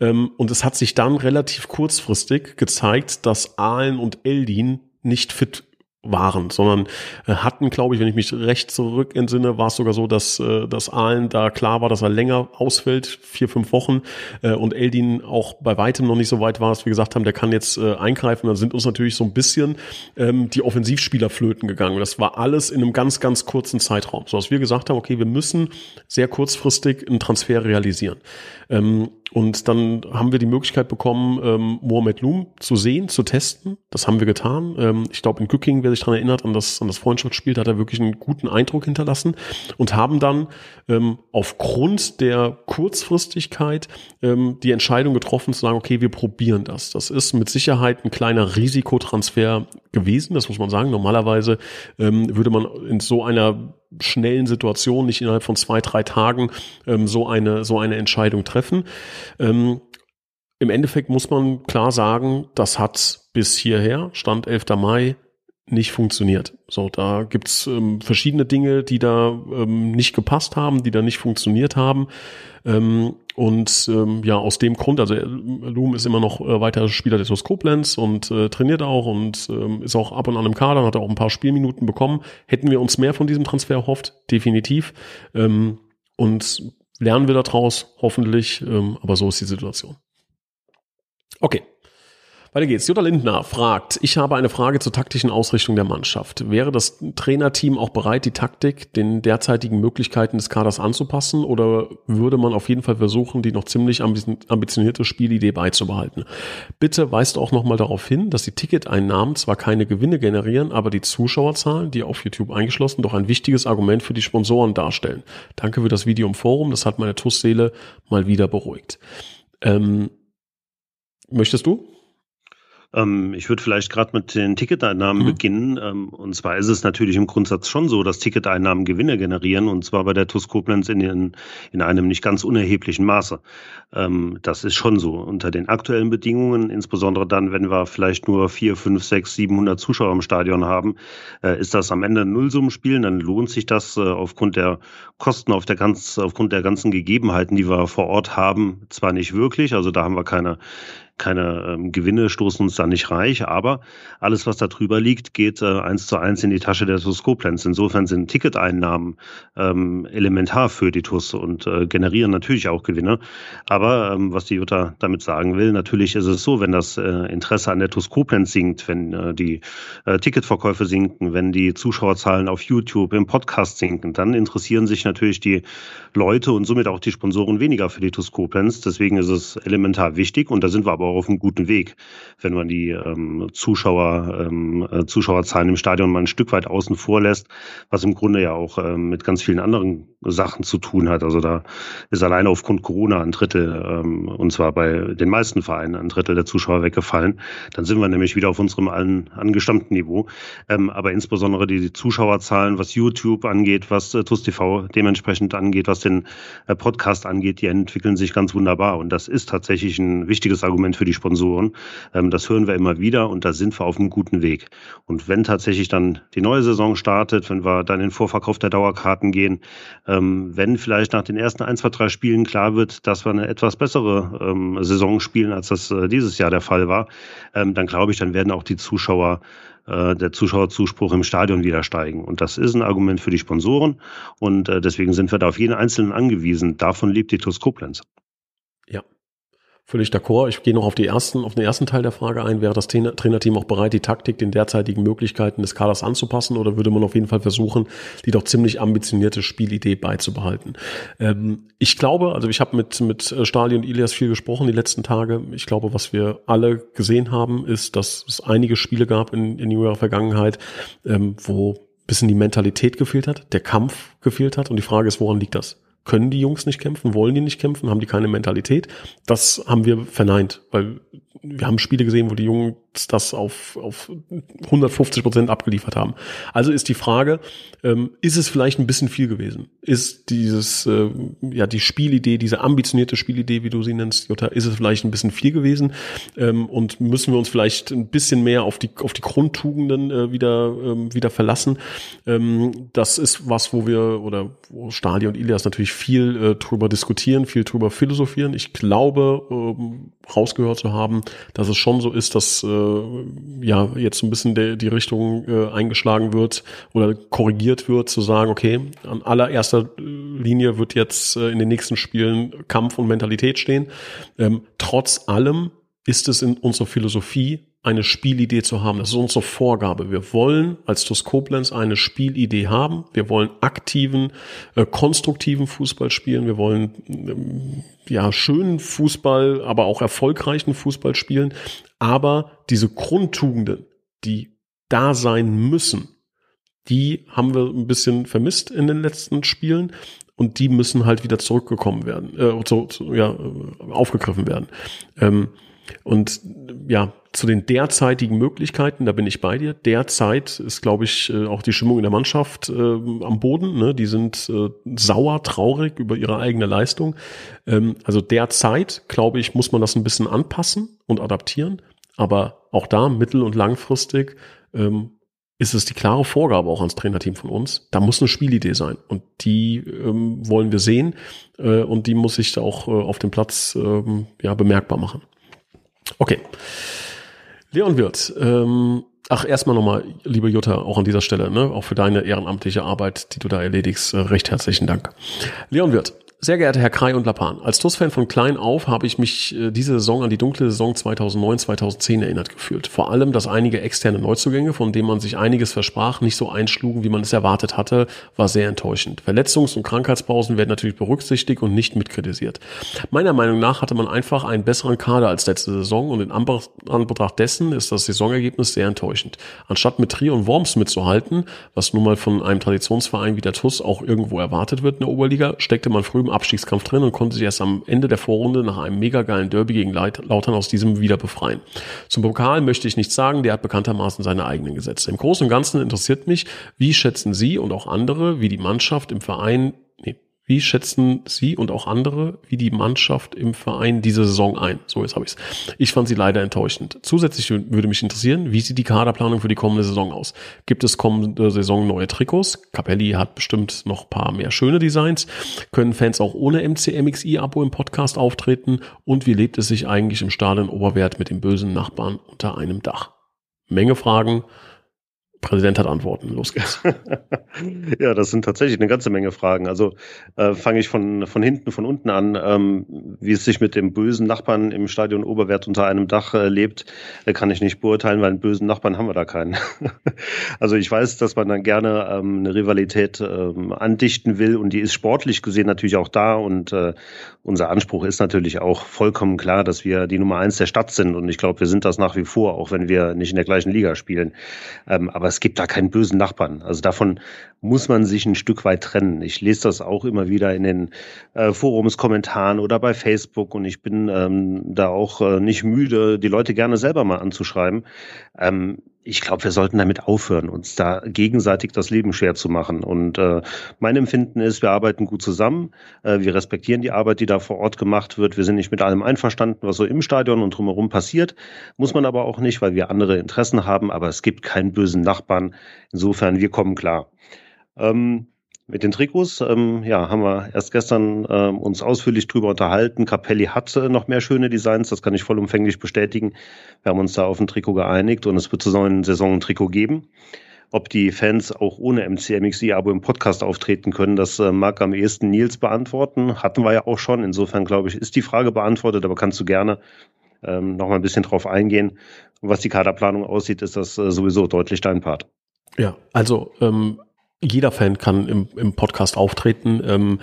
Speaker 1: Ähm, und es hat sich dann relativ kurzfristig gezeigt, dass Ahlen und Eldin nicht fit waren, sondern äh, hatten, glaube ich, wenn ich mich recht zurück entsinne, war es sogar so, dass, äh, dass Ahlen da klar war, dass er länger ausfällt, vier, fünf Wochen, äh, und Eldin auch bei weitem noch nicht so weit war, dass wir gesagt haben, der kann jetzt eingreifen. Dann sind uns natürlich so ein bisschen ähm, die Offensivspieler flöten gegangen. Das war alles in einem ganz, ganz kurzen Zeitraum. So dass wir gesagt haben, okay, wir müssen sehr kurzfristig einen Transfer realisieren. Ähm, und dann haben wir die Möglichkeit bekommen, ähm, Mohamed Loom zu sehen, zu testen. Das haben wir getan. Ähm, ich glaube, in Cooking, wer sich daran erinnert, an das, an das Freundschaftsspiel, hat er wirklich einen guten Eindruck hinterlassen und haben dann ähm, aufgrund der Kurzfristigkeit ähm, die Entscheidung getroffen zu sagen, okay, wir probieren das. Das ist mit Sicherheit ein kleiner Risikotransfer gewesen, das muss man sagen. Normalerweise ähm, würde man in so einer schnellen Situation, nicht innerhalb von zwei, drei Tagen ähm, so eine so eine Entscheidung treffen. Ähm, Im Endeffekt muss man klar sagen, das hat bis hierher, Stand 11. Mai, nicht funktioniert. So, da gibt's ähm, verschiedene Dinge, die da ähm, nicht gepasst haben, die da nicht funktioniert haben. Ähm, und ähm, ja, aus dem Grund, also äh, Loom ist immer noch äh, weiter Spieler des Koblenz und äh, trainiert auch und ähm, ist auch ab und an im Kader, hat auch ein paar Spielminuten bekommen. Hätten wir uns mehr von diesem Transfer erhofft, definitiv. Ähm, und lernen wir daraus, hoffentlich. Ähm, aber so ist die Situation. Okay, weiter geht's. Jutta Lindner fragt, ich habe eine Frage zur taktischen Ausrichtung der Mannschaft. Wäre das Trainerteam auch bereit, die Taktik den derzeitigen Möglichkeiten des Kaders anzupassen oder würde man auf jeden Fall versuchen, die noch ziemlich ambitionierte Spielidee beizubehalten? Bitte weist auch nochmal darauf hin, dass die Ticketeinnahmen zwar keine Gewinne generieren, aber die Zuschauerzahlen, die auf YouTube eingeschlossen, doch ein wichtiges Argument für die Sponsoren darstellen. Danke für das Video im Forum, das hat meine Tussseele mal wieder beruhigt. Ähm, möchtest du?
Speaker 2: Ähm, ich würde vielleicht gerade mit den Ticketeinnahmen mhm. beginnen. Ähm, und zwar ist es natürlich im Grundsatz schon so, dass Ticketeinnahmen Gewinne generieren und zwar bei der TUS Koblenz in, in, in einem nicht ganz unerheblichen Maße. Ähm, das ist schon so. Unter den aktuellen Bedingungen, insbesondere dann, wenn wir vielleicht nur vier, fünf, sechs, 700 Zuschauer im Stadion haben, äh, ist das am Ende ein Nullsummenspiel. Dann lohnt sich das äh, aufgrund der Kosten, auf der ganz, aufgrund der ganzen Gegebenheiten, die wir vor Ort haben, zwar nicht wirklich. Also da haben wir keine keine ähm, Gewinne, stoßen uns da nicht reich, aber alles, was da drüber liegt, geht äh, eins zu eins in die Tasche der TUS Koblenz. Insofern sind Ticketeinnahmen ähm, elementar für die TUS und äh, generieren natürlich auch Gewinne. Aber ähm, was die Jutta damit sagen will, natürlich ist es so, wenn das äh, Interesse an der TUS Koblenz sinkt, wenn äh, die äh, Ticketverkäufe sinken, wenn die Zuschauerzahlen auf YouTube im Podcast sinken, dann interessieren sich natürlich die Leute und somit auch die Sponsoren weniger für die TUS Koblenz. Deswegen ist es elementar wichtig und da sind wir aber auch auf einem guten Weg, wenn man die ähm, Zuschauer, ähm, äh, Zuschauerzahlen im Stadion mal ein Stück weit außen vor lässt, was im Grunde ja auch ähm, mit ganz vielen anderen Sachen zu tun hat. Also da ist alleine aufgrund Corona ein Drittel, ähm, und zwar bei den meisten Vereinen ein Drittel der Zuschauer weggefallen. Dann sind wir nämlich wieder auf unserem allen angestammten Niveau. Ähm, aber insbesondere die, die Zuschauerzahlen, was YouTube angeht, was äh, TUS TV dementsprechend angeht, was den äh, Podcast angeht, die entwickeln sich ganz wunderbar. Und das ist tatsächlich ein wichtiges Argument für die Sponsoren. Ähm, das hören wir immer wieder und da sind wir auf einem guten Weg. Und wenn tatsächlich dann die neue Saison startet, wenn wir dann in den Vorverkauf der Dauerkarten gehen, ähm, wenn vielleicht nach den ersten ein, zwei, drei Spielen klar wird, dass wir eine etwas bessere ähm, Saison spielen, als das äh, dieses Jahr der Fall war, ähm, dann glaube ich, dann werden auch die Zuschauer äh, der Zuschauerzuspruch im Stadion wieder steigen. Und das ist ein Argument für die Sponsoren. Und äh, deswegen sind wir da auf jeden Einzelnen angewiesen. Davon lebt die TuS Koblenz.
Speaker 1: Ja, Völlig d'accord. Ich gehe noch auf die ersten, auf den ersten Teil der Frage ein. Wäre das Trainer, Trainerteam auch bereit, die Taktik den derzeitigen Möglichkeiten des Kaders anzupassen oder würde man auf jeden Fall versuchen, die doch ziemlich ambitionierte Spielidee beizubehalten? Ähm, ich glaube, also ich habe mit, mit Stali und Ilias viel gesprochen die letzten Tage. Ich glaube, was wir alle gesehen haben, ist, dass es einige Spiele gab in, in ihrer Vergangenheit, ähm, wo bisschen die Mentalität gefehlt hat, der Kampf gefehlt hat. Und die Frage ist, woran liegt das? Können die Jungs nicht kämpfen, wollen die nicht kämpfen, haben die keine Mentalität. Das haben wir verneint, weil wir haben Spiele gesehen, wo die Jungs das auf, auf 150 Prozent abgeliefert haben. Also ist die Frage, ähm, ist es vielleicht ein bisschen viel gewesen? Ist dieses, äh, ja, die Spielidee, diese ambitionierte Spielidee, wie du sie nennst, Jutta, ist es vielleicht ein bisschen viel gewesen? Ähm, und müssen wir uns vielleicht ein bisschen mehr auf die, auf die Grundtugenden äh, wieder, ähm, wieder verlassen? Ähm, das ist was, wo wir, oder wo Stadi und Ilias natürlich viel äh, drüber diskutieren, viel drüber philosophieren. Ich glaube, ähm, rausgehört zu haben, dass es schon so ist, dass äh, ja jetzt ein bisschen de, die Richtung äh, eingeschlagen wird oder korrigiert wird, zu sagen, okay, an allererster Linie wird jetzt äh, in den nächsten Spielen Kampf und Mentalität stehen. Ähm, trotz allem ist es in unserer Philosophie eine Spielidee zu haben. Das ist unsere Vorgabe. Wir wollen als TuS Koblenz eine Spielidee haben. Wir wollen aktiven, äh, konstruktiven Fußball spielen. Wir wollen ähm, ja schönen Fußball, aber auch erfolgreichen Fußball spielen. Aber diese Grundtugenden, die da sein müssen, die haben wir ein bisschen vermisst in den letzten Spielen und die müssen halt wieder zurückgekommen werden, äh, zu, zu, ja, aufgegriffen werden. Ähm, und ja, zu den derzeitigen Möglichkeiten, da bin ich bei dir. Derzeit ist, glaube ich, äh, auch die Stimmung in der Mannschaft äh, am Boden. Ne? Die sind äh, sauer, traurig über ihre eigene Leistung. Ähm, also derzeit, glaube ich, muss man das ein bisschen anpassen und adaptieren. Aber auch da mittel- und langfristig ähm, ist es die klare Vorgabe auch ans Trainerteam von uns. Da muss eine Spielidee sein und die ähm, wollen wir sehen äh, und die muss sich auch äh, auf dem Platz ähm, ja bemerkbar machen. Okay. Leon Wirth, ähm, ach, erstmal nochmal, liebe Jutta, auch an dieser Stelle, ne, auch für deine ehrenamtliche Arbeit, die du da erledigst, äh, recht herzlichen Dank. Leon Wirth, sehr geehrter Herr Krei und Lapan, als TUS-Fan von klein auf habe ich mich äh, diese Saison an die dunkle Saison 2009-2010 erinnert gefühlt. Vor allem, dass einige externe Neuzugänge, von denen man sich einiges versprach, nicht so einschlugen, wie man es erwartet hatte, war sehr enttäuschend. Verletzungs- und Krankheitspausen werden natürlich berücksichtigt und nicht mitkritisiert. Meiner Meinung nach hatte man einfach einen besseren Kader als letzte Saison und in Anbetracht dessen ist das Saisonergebnis sehr enttäuschend. Anstatt mit Trier und Worms mitzuhalten, was nun mal von einem Traditionsverein wie der TUS auch irgendwo erwartet wird in der Oberliga, steckte man früh im Abstiegskampf drin und konnte sich erst am Ende der Vorrunde nach einem mega geilen Derby gegen Lautern aus diesem wieder befreien. Zum Pokal möchte ich nichts sagen, der hat bekanntermaßen seine eigenen Gesetze. Im Großen und Ganzen interessiert mich, wie schätzen Sie und auch andere, wie die Mannschaft im Verein, Wie schätzen Sie und auch andere, wie die Mannschaft im Verein diese Saison ein? So, jetzt habe ich's. Ich fand sie leider enttäuschend. Zusätzlich würde mich interessieren, wie sieht die Kaderplanung für die kommende Saison aus? Gibt es kommende Saison neue Trikots? Capelli hat bestimmt noch paar mehr schöne Designs. Können Fans auch ohne MCMXI-Abo im Podcast auftreten? Und wie lebt es sich eigentlich im Stadion Oberwert mit den bösen Nachbarn unter einem Dach? Menge Fragen. Präsident hat Antworten. Los geht's. [LAUGHS]
Speaker 2: ja, das sind tatsächlich eine ganze Menge Fragen. Also äh, fange ich von, von hinten, von unten an, ähm, wie es sich mit dem bösen Nachbarn im Stadion Oberwert unter einem Dach äh, lebt, äh, kann ich nicht beurteilen, weil einen bösen Nachbarn haben wir da keinen. [LAUGHS] also ich weiß, dass man dann gerne ähm, eine Rivalität ähm, andichten will und die ist sportlich gesehen natürlich auch da und äh, unser Anspruch ist natürlich auch vollkommen klar, dass wir die Nummer eins der Stadt sind und ich glaube, wir sind das nach wie vor, auch wenn wir nicht in der gleichen Liga spielen. Ähm, aber es gibt da keinen bösen Nachbarn. Also davon muss man sich ein Stück weit trennen. Ich lese das auch immer wieder in den äh, Forumskommentaren oder bei Facebook und ich bin ähm, da auch äh, nicht müde, die Leute gerne selber mal anzuschreiben. Ähm, ich glaube, wir sollten damit aufhören, uns da gegenseitig das Leben schwer zu machen. Und äh, mein Empfinden ist, wir arbeiten gut zusammen, äh, wir respektieren die Arbeit, die da vor Ort gemacht wird. Wir sind nicht mit allem einverstanden, was so im Stadion und drumherum passiert. Muss man aber auch nicht, weil wir andere Interessen haben. Aber es gibt keinen bösen Nachbarn. Insofern, wir kommen klar. Ähm, mit den Trikots, ähm, ja, haben wir erst gestern ähm, uns ausführlich drüber unterhalten. Capelli hat äh, noch mehr schöne Designs, das kann ich vollumfänglich bestätigen. Wir haben uns da auf ein Trikot geeinigt und es wird zur neuen Saison ein Trikot geben. Ob die Fans auch ohne MCMXI-Abo im Podcast auftreten können, das äh, mag am ehesten Nils beantworten. Hatten wir ja auch schon. Insofern, glaube ich, ist die Frage beantwortet, aber kannst du gerne ähm, noch mal ein bisschen drauf eingehen. Und was die Kaderplanung aussieht, ist das äh, sowieso deutlich dein Part.
Speaker 1: Ja, also ähm, jeder Fan kann im, im Podcast auftreten. Ähm,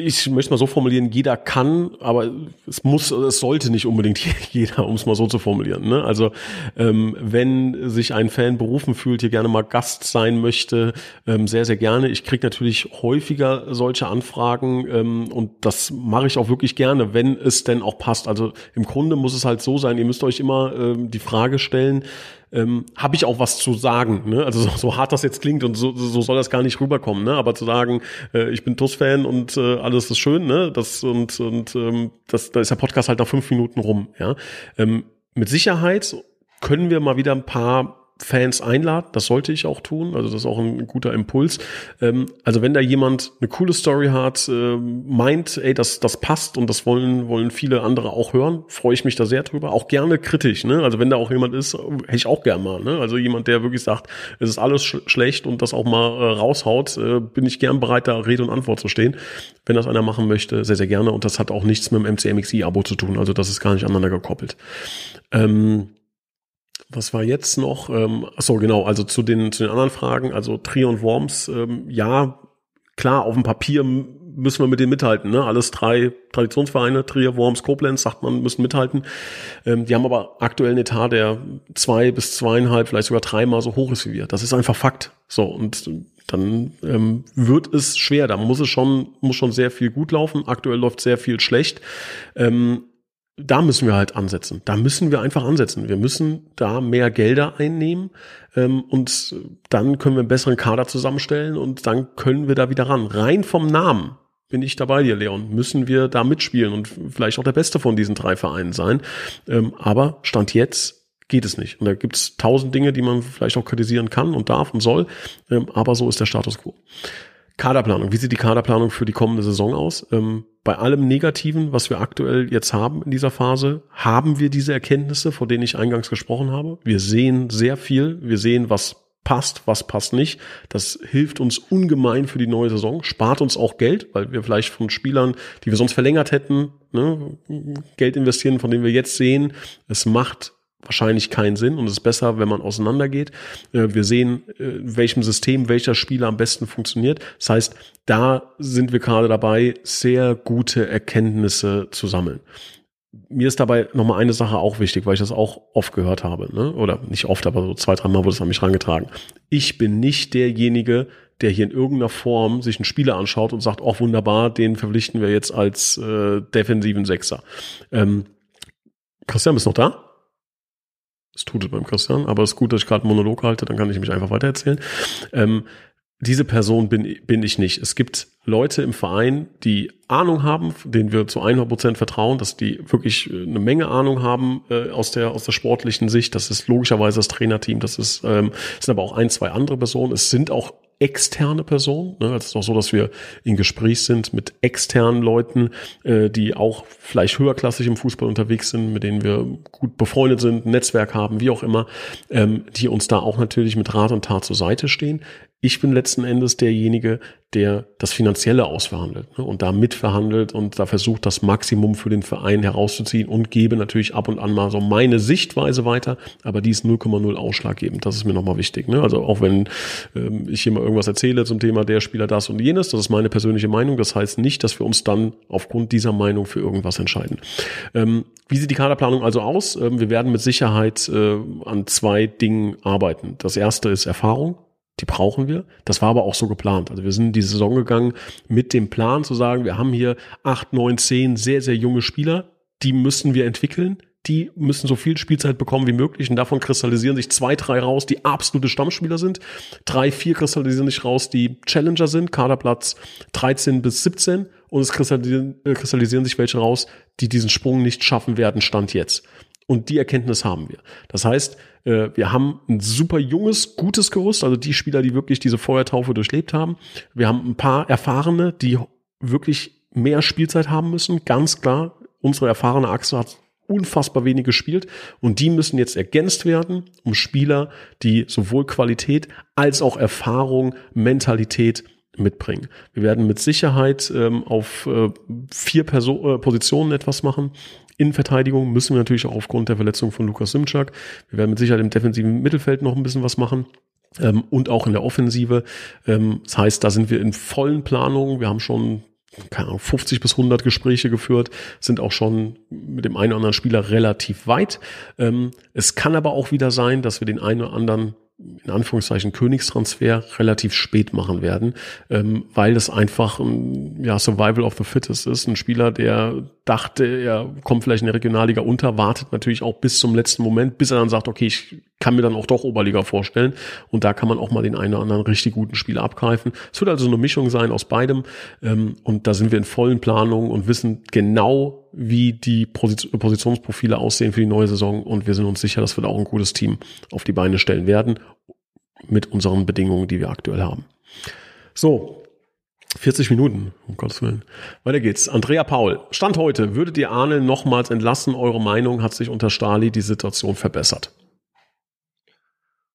Speaker 1: ich möchte mal so formulieren, jeder kann, aber es muss, es sollte nicht unbedingt [LAUGHS] jeder, um es mal so zu formulieren. Ne? Also ähm, wenn sich ein Fan berufen fühlt, hier gerne mal Gast sein möchte, ähm, sehr, sehr gerne. Ich kriege natürlich häufiger solche Anfragen ähm, und das mache ich auch wirklich gerne, wenn es denn auch passt. Also im Grunde muss es halt so sein, ihr müsst euch immer ähm, die Frage stellen, ähm, habe ich auch was zu sagen. Ne? Also so, so hart das jetzt klingt und so, so soll das gar nicht rüberkommen. Ne? Aber zu sagen, äh, ich bin TUS-Fan und äh, alles ist schön, ne? Das und und ähm, das, da ist der Podcast halt nach fünf Minuten rum. Ja, ähm, mit Sicherheit können wir mal wieder ein paar Fans einladen. Das sollte ich auch tun. Also das ist auch ein guter Impuls. Ähm, also wenn da jemand eine coole Story hat, äh, meint, ey, das, das passt und das wollen, wollen viele andere auch hören, freue ich mich da sehr drüber. Auch gerne kritisch. Ne? Also wenn da auch jemand ist, hätte ich auch gern mal. Ne? Also jemand, der wirklich sagt, es ist alles sch schlecht und das auch mal äh, raushaut, äh, bin ich gern bereit, da Rede und Antwort zu stehen. Wenn das einer machen möchte, sehr, sehr gerne. Und das hat auch nichts mit dem MCMXI-Abo zu tun. Also das ist gar nicht aneinander gekoppelt. Ähm, was war jetzt noch? Ähm, achso, genau, also zu den, zu den anderen Fragen. Also Trier und Worms, ähm, ja, klar, auf dem Papier müssen wir mit denen mithalten. Ne? Alles drei Traditionsvereine, Trier, Worms, Koblenz, sagt man, müssen mithalten. Ähm, die haben aber aktuell einen Etat, der zwei bis zweieinhalb, vielleicht sogar dreimal so hoch ist wie wir. Das ist einfach Fakt. So, und dann ähm, wird es schwer. Da muss es schon, muss schon sehr viel gut laufen. Aktuell läuft sehr viel schlecht. Ähm, da müssen wir halt ansetzen. Da müssen wir einfach ansetzen. Wir müssen da mehr Gelder einnehmen ähm, und dann können wir einen besseren Kader zusammenstellen und dann können wir da wieder ran. Rein vom Namen bin ich dabei dir, Leon. Müssen wir da mitspielen und vielleicht auch der Beste von diesen drei Vereinen sein. Ähm, aber Stand jetzt geht es nicht. Und da gibt es tausend Dinge, die man vielleicht auch kritisieren kann und darf und soll. Ähm, aber so ist der Status quo. Kaderplanung. Wie sieht die Kaderplanung für die kommende Saison aus? Ähm, bei allem Negativen, was wir aktuell jetzt haben in dieser Phase, haben wir diese Erkenntnisse, vor denen ich eingangs gesprochen habe. Wir sehen sehr viel. Wir sehen, was passt, was passt nicht. Das hilft uns ungemein für die neue Saison, spart uns auch Geld, weil wir vielleicht von Spielern, die wir sonst verlängert hätten, ne, Geld investieren, von denen wir jetzt sehen, es macht wahrscheinlich keinen Sinn und es ist besser, wenn man auseinandergeht. Äh, wir sehen, äh, in welchem System welcher Spieler am besten funktioniert. Das heißt, da sind wir gerade dabei, sehr gute Erkenntnisse zu sammeln. Mir ist dabei nochmal eine Sache auch wichtig, weil ich das auch oft gehört habe, ne? oder nicht oft, aber so zwei, drei Mal wurde es an mich rangetragen. Ich bin nicht derjenige, der hier in irgendeiner Form sich einen Spieler anschaut und sagt, oh wunderbar, den verpflichten wir jetzt als äh, defensiven Sechser. Ähm, Christian, bist noch da? Es tut es beim Christian, aber es ist gut, dass ich gerade einen Monolog halte, dann kann ich mich einfach weitererzählen. Ähm, diese Person bin, bin ich nicht. Es gibt Leute im Verein, die Ahnung haben, denen wir zu 100 Prozent vertrauen, dass die wirklich äh, eine Menge Ahnung haben äh, aus der aus der sportlichen Sicht. Das ist logischerweise das Trainerteam. Das ist ähm, sind aber auch ein, zwei andere Personen. Es sind auch externe Personen. Ne? Es ist auch so, dass wir in Gespräch sind mit externen Leuten, äh, die auch vielleicht höherklassig im Fußball unterwegs sind, mit denen wir gut befreundet sind, Netzwerk haben, wie auch immer, ähm, die uns da auch natürlich mit Rat und Tat zur Seite stehen. Ich bin letzten Endes derjenige, der das Finanzielle ausverhandelt ne, und da mitverhandelt und da versucht, das Maximum für den Verein herauszuziehen und gebe natürlich ab und an mal so meine Sichtweise weiter, aber die ist 0,0 ausschlaggebend. Das ist mir nochmal wichtig. Ne? Also auch wenn ähm, ich hier mal irgendwas erzähle zum Thema der Spieler das und jenes, das ist meine persönliche Meinung. Das heißt nicht, dass wir uns dann aufgrund dieser Meinung für irgendwas entscheiden. Ähm, wie sieht die Kaderplanung also aus? Ähm, wir werden mit Sicherheit äh, an zwei Dingen arbeiten. Das erste ist Erfahrung. Die brauchen wir. Das war aber auch so geplant. Also wir sind in die Saison gegangen mit dem Plan zu sagen, wir haben hier acht, neun, zehn sehr, sehr junge Spieler. Die müssen wir entwickeln. Die müssen so viel Spielzeit bekommen wie möglich. Und davon kristallisieren sich zwei, drei raus, die absolute Stammspieler sind. Drei, vier kristallisieren sich raus, die Challenger sind. Kaderplatz 13 bis 17. Und es kristallisieren, äh, kristallisieren sich welche raus, die diesen Sprung nicht schaffen werden, Stand jetzt. Und die Erkenntnis haben wir. Das heißt, äh, wir haben ein super junges, gutes Gerüst, also die Spieler, die wirklich diese Feuertaufe durchlebt haben. Wir haben ein paar Erfahrene, die wirklich mehr Spielzeit haben müssen. Ganz klar, unsere erfahrene Achse hat unfassbar wenig gespielt und die müssen jetzt ergänzt werden um Spieler, die sowohl Qualität als auch Erfahrung, Mentalität mitbringen. Wir werden mit Sicherheit ähm, auf äh, vier Perso äh, Positionen etwas machen. Innenverteidigung müssen wir natürlich auch aufgrund der Verletzung von Lukas Simczak. Wir werden mit Sicherheit im defensiven Mittelfeld noch ein bisschen was machen. Ähm, und auch in der Offensive. Ähm, das heißt, da sind wir in vollen Planungen. Wir haben schon keine Ahnung, 50 bis 100 Gespräche geführt, sind auch schon mit dem einen oder anderen Spieler relativ weit. Ähm, es kann aber auch wieder sein, dass wir den einen oder anderen in Anführungszeichen Königstransfer relativ spät machen werden, ähm, weil das einfach ein ja, Survival of the Fittest ist. Ein Spieler, der dachte, er kommt vielleicht in der Regionalliga unter, wartet natürlich auch bis zum letzten Moment, bis er dann sagt, okay, ich kann mir dann auch doch Oberliga vorstellen. Und da kann man auch mal den einen oder anderen richtig guten Spieler abgreifen. Es wird also eine Mischung sein aus beidem. Ähm, und da sind wir in vollen Planungen und wissen genau, wie die Positionsprofile aussehen für die neue Saison. Und wir sind uns sicher, dass wir da auch ein gutes Team auf die Beine stellen werden mit unseren Bedingungen, die wir aktuell haben. So, 40 Minuten, um Gottes Willen. Weiter geht's. Andrea Paul. Stand heute, würdet ihr Arne nochmals entlassen? Eure Meinung hat sich unter Stali die Situation verbessert?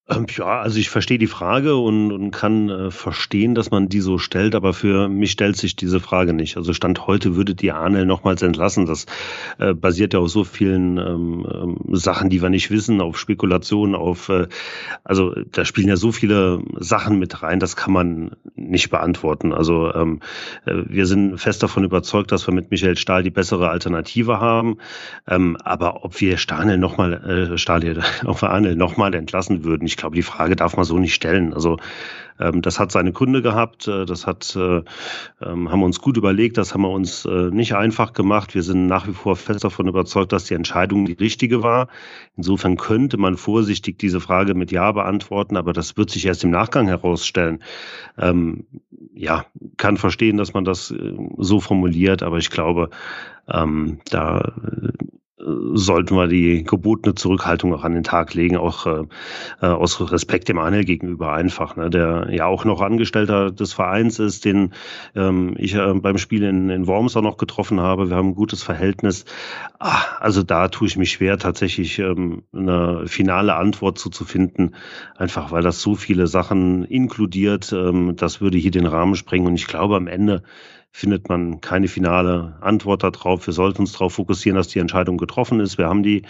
Speaker 2: Ähm, ja, also ich verstehe die Frage und, und kann äh, verstehen, dass man die so stellt, aber für mich stellt sich diese Frage nicht. Also Stand heute würdet ihr Arnel nochmals entlassen. Das äh, basiert ja auf so vielen ähm, ähm, Sachen, die wir nicht wissen, auf Spekulationen, auf äh, also da spielen ja so viele Sachen mit rein, das kann man nicht beantworten. Also ähm, äh, wir sind fest davon überzeugt, dass wir mit Michael Stahl die bessere Alternative haben. Ähm, aber ob wir Stahl nochmal, äh, Stahl, [LAUGHS] ob wir Arnel nochmal entlassen würden, ich glaube, die Frage darf man so nicht stellen. Also ähm, das hat seine Gründe gehabt, äh, das hat, äh, ähm, haben wir uns gut überlegt, das haben wir uns äh, nicht einfach gemacht. Wir sind nach wie vor fest davon überzeugt, dass die Entscheidung die richtige war. Insofern könnte man vorsichtig diese Frage mit Ja beantworten, aber das wird sich erst im Nachgang herausstellen. Ähm, ja, kann verstehen, dass man das äh, so formuliert, aber ich glaube, ähm, da sollten wir die gebotene Zurückhaltung auch an den Tag legen, auch äh, äh, aus Respekt dem Anel gegenüber einfach, ne, der ja auch noch Angestellter des Vereins ist, den ähm, ich äh, beim Spiel in, in Worms auch noch getroffen habe. Wir haben ein gutes Verhältnis. Ah, also da tue ich mich schwer, tatsächlich ähm, eine finale Antwort zu, zu finden, einfach weil das so viele Sachen inkludiert. Ähm, das würde hier den Rahmen sprengen und ich glaube am Ende findet man keine finale Antwort darauf. Wir sollten uns darauf fokussieren, dass die Entscheidung getroffen ist. Wir haben die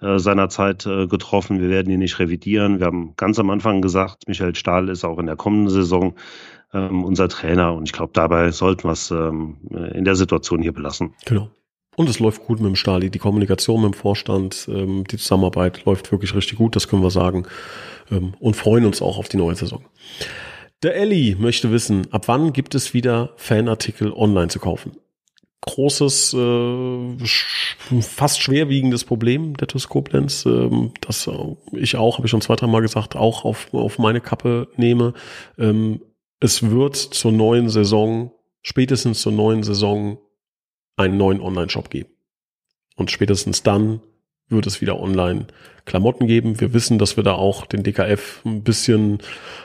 Speaker 2: äh, seinerzeit äh, getroffen. Wir werden die nicht revidieren. Wir haben ganz am Anfang gesagt, Michael Stahl ist auch in der kommenden Saison ähm, unser Trainer. Und ich glaube, dabei sollten wir es ähm, in der Situation hier belassen.
Speaker 1: Genau. Und es läuft gut mit dem Stali. Die Kommunikation mit dem Vorstand, ähm, die Zusammenarbeit läuft wirklich richtig gut, das können wir sagen. Ähm, und freuen uns auch auf die neue Saison. Der Ellie möchte wissen, ab wann gibt es wieder Fanartikel online zu kaufen? Großes, äh, fast schwerwiegendes Problem der TUS Koblenz, ähm, das ich auch, habe ich schon zwei, drei Mal gesagt, auch auf, auf meine Kappe nehme. Ähm, es wird zur neuen Saison, spätestens zur neuen Saison, einen neuen Online-Shop geben. Und spätestens dann wird es wieder online Klamotten geben. Wir wissen, dass wir da auch den DKF ein bisschen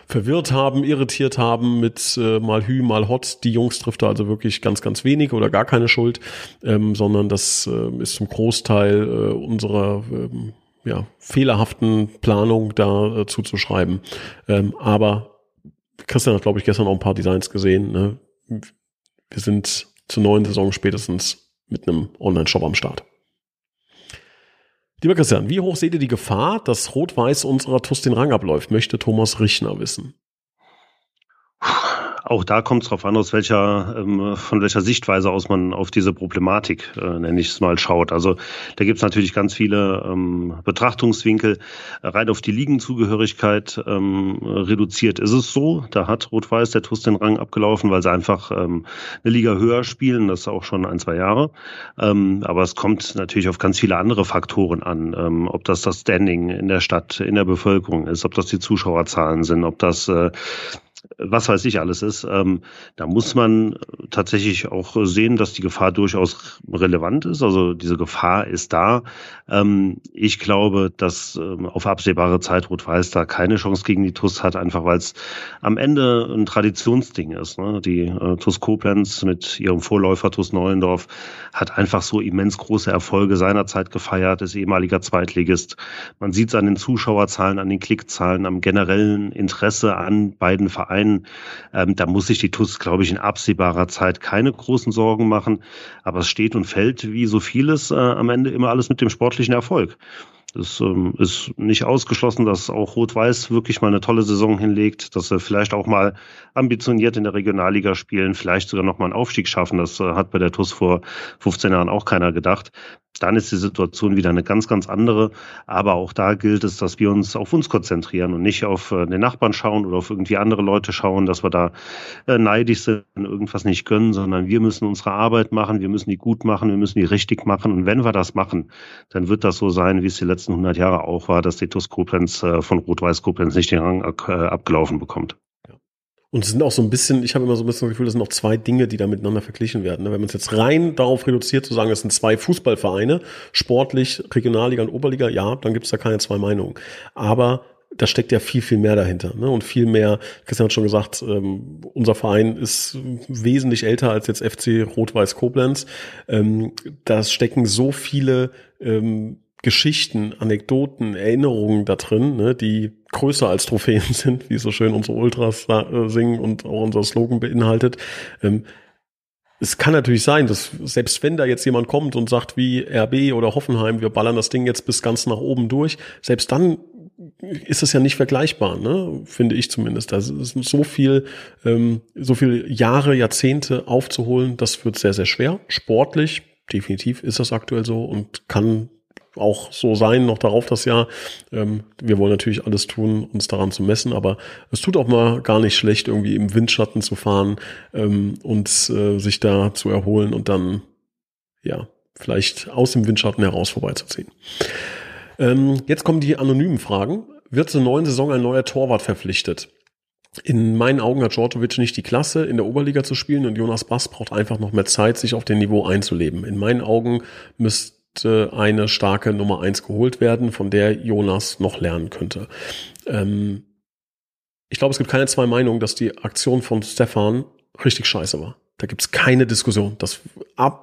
Speaker 1: verwirrt haben, irritiert haben mit äh, mal Hü, mal Hot. Die Jungs trifft da also wirklich ganz, ganz wenig oder gar keine Schuld, ähm, sondern das äh, ist zum Großteil äh, unserer ähm, ja, fehlerhaften Planung da äh, zuzuschreiben. Ähm, aber Christian hat, glaube ich, gestern auch ein paar Designs gesehen. Ne? Wir sind zur neuen Saison spätestens mit einem Online-Shop am Start. Lieber Christian, wie hoch seht ihr die Gefahr, dass Rot-Weiß unserer TUS den Rang abläuft, möchte Thomas Richner wissen.
Speaker 2: Auch da kommt es darauf an, aus welcher, ähm, von welcher Sichtweise aus man auf diese Problematik, äh, nenne ich es mal, schaut. Also da gibt es natürlich ganz viele ähm, Betrachtungswinkel. Rein auf die Ligenzugehörigkeit ähm, reduziert ist es so. Da hat Rot-Weiß der TUS den Rang abgelaufen, weil sie einfach ähm, eine Liga höher spielen, das auch schon ein, zwei Jahre. Ähm, aber es kommt natürlich auf ganz viele andere Faktoren an. Ähm, ob das das Standing in der Stadt, in der Bevölkerung ist, ob das die Zuschauerzahlen sind, ob das äh, was weiß ich alles ist. Ähm, da muss man tatsächlich auch sehen, dass die Gefahr durchaus relevant ist. Also diese Gefahr ist da. Ähm, ich glaube, dass ähm, auf absehbare Zeit Rot-Weiß da keine Chance gegen die TUS hat, einfach weil es am Ende ein Traditionsding ist. Ne? Die äh, TUS Koblenz mit ihrem Vorläufer TUS Neuendorf hat einfach so immens große Erfolge seinerzeit gefeiert, ist ehemaliger Zweitligist. Man sieht es an den Zuschauerzahlen, an den Klickzahlen, am generellen Interesse an beiden Vereinen Vereinen. Ähm, da muss sich die TUS, glaube ich, in absehbarer Zeit keine großen Sorgen machen. Aber es steht und fällt, wie so vieles, äh, am Ende immer alles mit dem sportlichen Erfolg. Es ähm, ist nicht ausgeschlossen, dass auch Rot-Weiß wirklich mal eine tolle Saison hinlegt, dass sie vielleicht auch mal ambitioniert in der Regionalliga spielen, vielleicht sogar noch mal einen Aufstieg schaffen. Das äh, hat bei der TUS vor 15 Jahren auch keiner gedacht dann ist die Situation wieder eine ganz, ganz andere. Aber auch da gilt es, dass wir uns auf uns konzentrieren und nicht auf äh, den Nachbarn schauen oder auf irgendwie andere Leute schauen, dass wir da äh, neidisch sind und irgendwas nicht können, sondern wir müssen unsere Arbeit machen, wir müssen die gut machen, wir müssen die richtig machen. Und wenn wir das machen, dann wird das so sein, wie es die letzten 100 Jahre auch war, dass die TUS Koblenz äh, von Rot-Weiß Koblenz nicht den Rang abgelaufen bekommt.
Speaker 1: Und es sind auch so ein bisschen, ich habe immer so ein bisschen das Gefühl, das sind noch zwei Dinge, die da miteinander verglichen werden. Ne? Wenn man es jetzt rein darauf reduziert, zu sagen, es sind zwei Fußballvereine, sportlich, Regionalliga und Oberliga, ja, dann gibt es da keine zwei Meinungen. Aber da steckt ja viel, viel mehr dahinter. Ne? Und viel mehr, Christian hat schon gesagt, ähm, unser Verein ist wesentlich älter als jetzt FC Rot-Weiß Koblenz. Ähm, da stecken so viele ähm, Geschichten, Anekdoten, Erinnerungen da drin, ne, die größer als Trophäen [LAUGHS] sind, wie so schön unsere Ultras äh, singen und auch unser Slogan beinhaltet. Ähm, es kann natürlich sein, dass selbst wenn da jetzt jemand kommt und sagt wie RB oder Hoffenheim, wir ballern das Ding jetzt bis ganz nach oben durch, selbst dann ist es ja nicht vergleichbar, ne? finde ich zumindest. Da ist so viel, ähm, so viele Jahre, Jahrzehnte aufzuholen, das wird sehr, sehr schwer. Sportlich, definitiv ist das aktuell so und kann auch so sein, noch darauf das Jahr. Ähm, wir wollen natürlich alles tun, uns daran zu messen, aber es tut auch mal gar nicht schlecht, irgendwie im Windschatten zu fahren ähm, und äh, sich da zu erholen und dann, ja, vielleicht aus dem Windschatten heraus vorbeizuziehen. Ähm, jetzt kommen die anonymen Fragen. Wird zur neuen Saison ein neuer Torwart verpflichtet? In meinen Augen hat Djordjevic nicht die Klasse, in der Oberliga zu spielen und Jonas Bass braucht einfach noch mehr Zeit, sich auf dem Niveau einzuleben. In meinen Augen müsste eine starke Nummer eins geholt werden, von der Jonas noch lernen könnte. Ähm, ich glaube, es gibt keine zwei Meinungen, dass die Aktion von Stefan richtig scheiße war. Da gibt es keine Diskussion. Das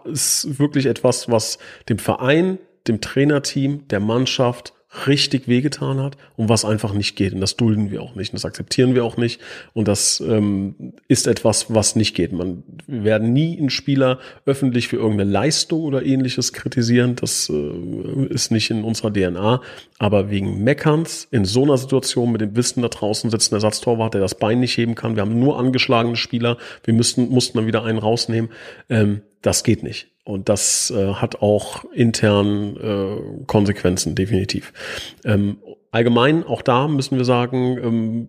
Speaker 1: ist wirklich etwas, was dem Verein, dem Trainerteam, der Mannschaft richtig wehgetan hat und was einfach nicht geht. Und das dulden wir auch nicht. Und das akzeptieren wir auch nicht. Und das ähm, ist etwas, was nicht geht. Man, wir werden nie einen Spieler öffentlich für irgendeine Leistung oder ähnliches kritisieren. Das äh, ist nicht in unserer DNA. Aber wegen Meckerns in so einer Situation mit dem Wissen da draußen sitzt ein Ersatztorwart, der das Bein nicht heben kann. Wir haben nur angeschlagene Spieler. Wir müssten, mussten dann wieder einen rausnehmen. Ähm, das geht nicht. Und das äh, hat auch intern äh, Konsequenzen, definitiv. Ähm, allgemein, auch da müssen wir sagen, ähm,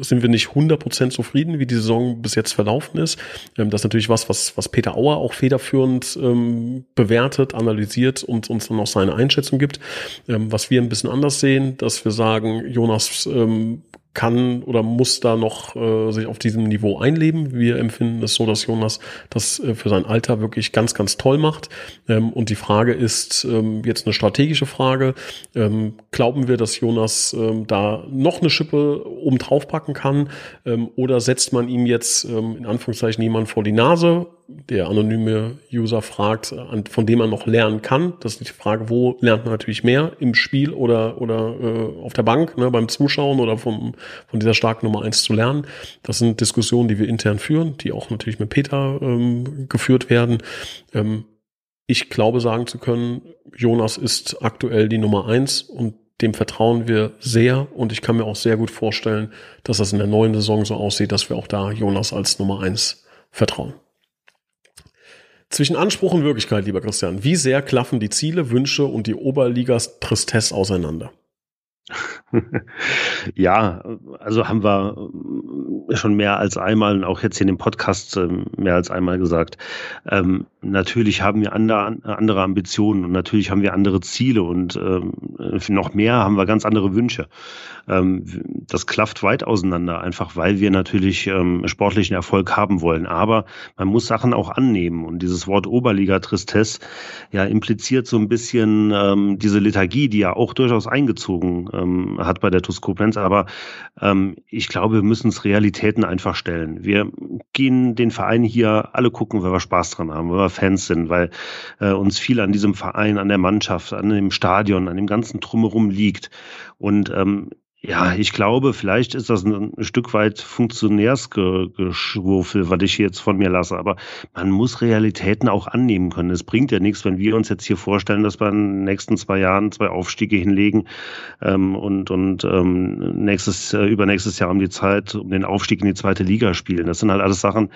Speaker 1: sind wir nicht 100% zufrieden, wie die Saison bis jetzt verlaufen ist. Ähm, das ist natürlich was, was, was Peter Auer auch federführend ähm, bewertet, analysiert und uns dann auch seine Einschätzung gibt. Ähm, was wir ein bisschen anders sehen, dass wir sagen, Jonas ähm, kann oder muss da noch äh, sich auf diesem Niveau einleben. Wir empfinden es so, dass Jonas das äh, für sein Alter wirklich ganz, ganz toll macht. Ähm, und die Frage ist ähm, jetzt eine strategische Frage. Ähm, glauben wir, dass Jonas ähm, da noch eine Schippe oben drauf packen kann? Ähm, oder setzt man ihm jetzt ähm, in Anführungszeichen jemand vor die Nase? Der anonyme User fragt, von dem man noch lernen kann. Das ist die Frage, wo lernt man natürlich mehr im Spiel oder, oder äh, auf der Bank, ne, beim Zuschauen oder vom, von dieser starken Nummer eins zu lernen. Das sind Diskussionen, die wir intern führen, die auch natürlich mit Peter ähm, geführt werden. Ähm, ich glaube sagen zu können, Jonas ist aktuell die Nummer eins und dem vertrauen wir sehr und ich kann mir auch sehr gut vorstellen, dass das in der neuen Saison so aussieht, dass wir auch da Jonas als Nummer eins vertrauen. Zwischen Anspruch und Wirklichkeit, lieber Christian, wie sehr klaffen die Ziele, Wünsche und die Oberligas Tristesse auseinander?
Speaker 2: Ja, also haben wir äh, schon mehr als einmal und auch jetzt in dem Podcast ähm, mehr als einmal gesagt. Ähm, natürlich haben wir andere, andere Ambitionen und natürlich haben wir andere Ziele und ähm, noch mehr haben wir ganz andere Wünsche. Ähm, das klafft weit auseinander, einfach weil wir natürlich ähm, sportlichen Erfolg haben wollen. Aber man muss Sachen auch annehmen und dieses Wort Oberliga Tristesse ja impliziert so ein bisschen ähm, diese Lethargie, die ja auch durchaus eingezogen ähm, hat bei der TuS Koblenz. Aber ähm, ich glaube, wir müssen es Realitäten einfach stellen. Wir gehen den Verein hier alle gucken, weil wir Spaß dran haben, weil wir Fans sind, weil äh, uns viel an diesem Verein, an der Mannschaft, an dem Stadion, an dem ganzen Drumherum liegt. Und ähm, ja, ich glaube, vielleicht ist das ein, Stück weit Funktionärsgeschwurfel, was ich jetzt von mir lasse. Aber man muss Realitäten auch annehmen können. Es bringt ja nichts, wenn wir uns jetzt hier vorstellen, dass wir in den nächsten zwei Jahren zwei Aufstiege hinlegen ähm, und, und ähm, nächstes, äh, übernächstes Jahr um die Zeit, um den Aufstieg in die zweite Liga spielen. Das sind halt alles Sachen,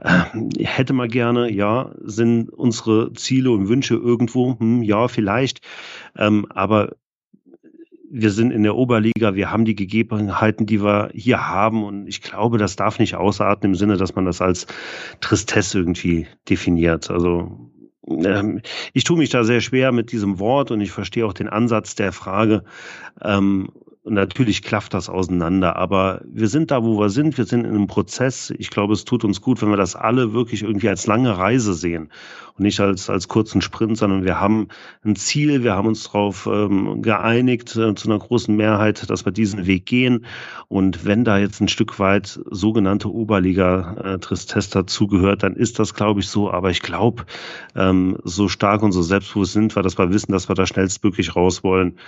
Speaker 2: äh, hätte man gerne, ja, sind unsere Ziele und Wünsche irgendwo, hm, ja, vielleicht. Ähm, aber wir sind in der Oberliga, wir haben die Gegebenheiten, die wir hier haben und ich glaube, das darf nicht ausarten im Sinne, dass man das als Tristesse irgendwie definiert. Also ähm, ich tue mich da sehr schwer mit diesem Wort und ich verstehe auch den Ansatz der Frage. Ähm, und natürlich klafft das auseinander, aber wir sind da, wo wir sind. Wir sind in einem Prozess. Ich glaube, es tut uns gut, wenn wir das alle wirklich irgendwie als lange Reise sehen und nicht als, als kurzen Sprint, sondern wir haben ein Ziel. Wir haben uns darauf ähm, geeinigt, äh, zu einer großen Mehrheit, dass wir diesen Weg gehen. Und wenn da jetzt ein Stück weit sogenannte Oberliga-Tristesse äh, dazugehört, dann ist das, glaube ich, so. Aber ich glaube, ähm, so stark und so selbstbewusst sind wir, dass wir wissen, dass wir da schnellstmöglich raus wollen.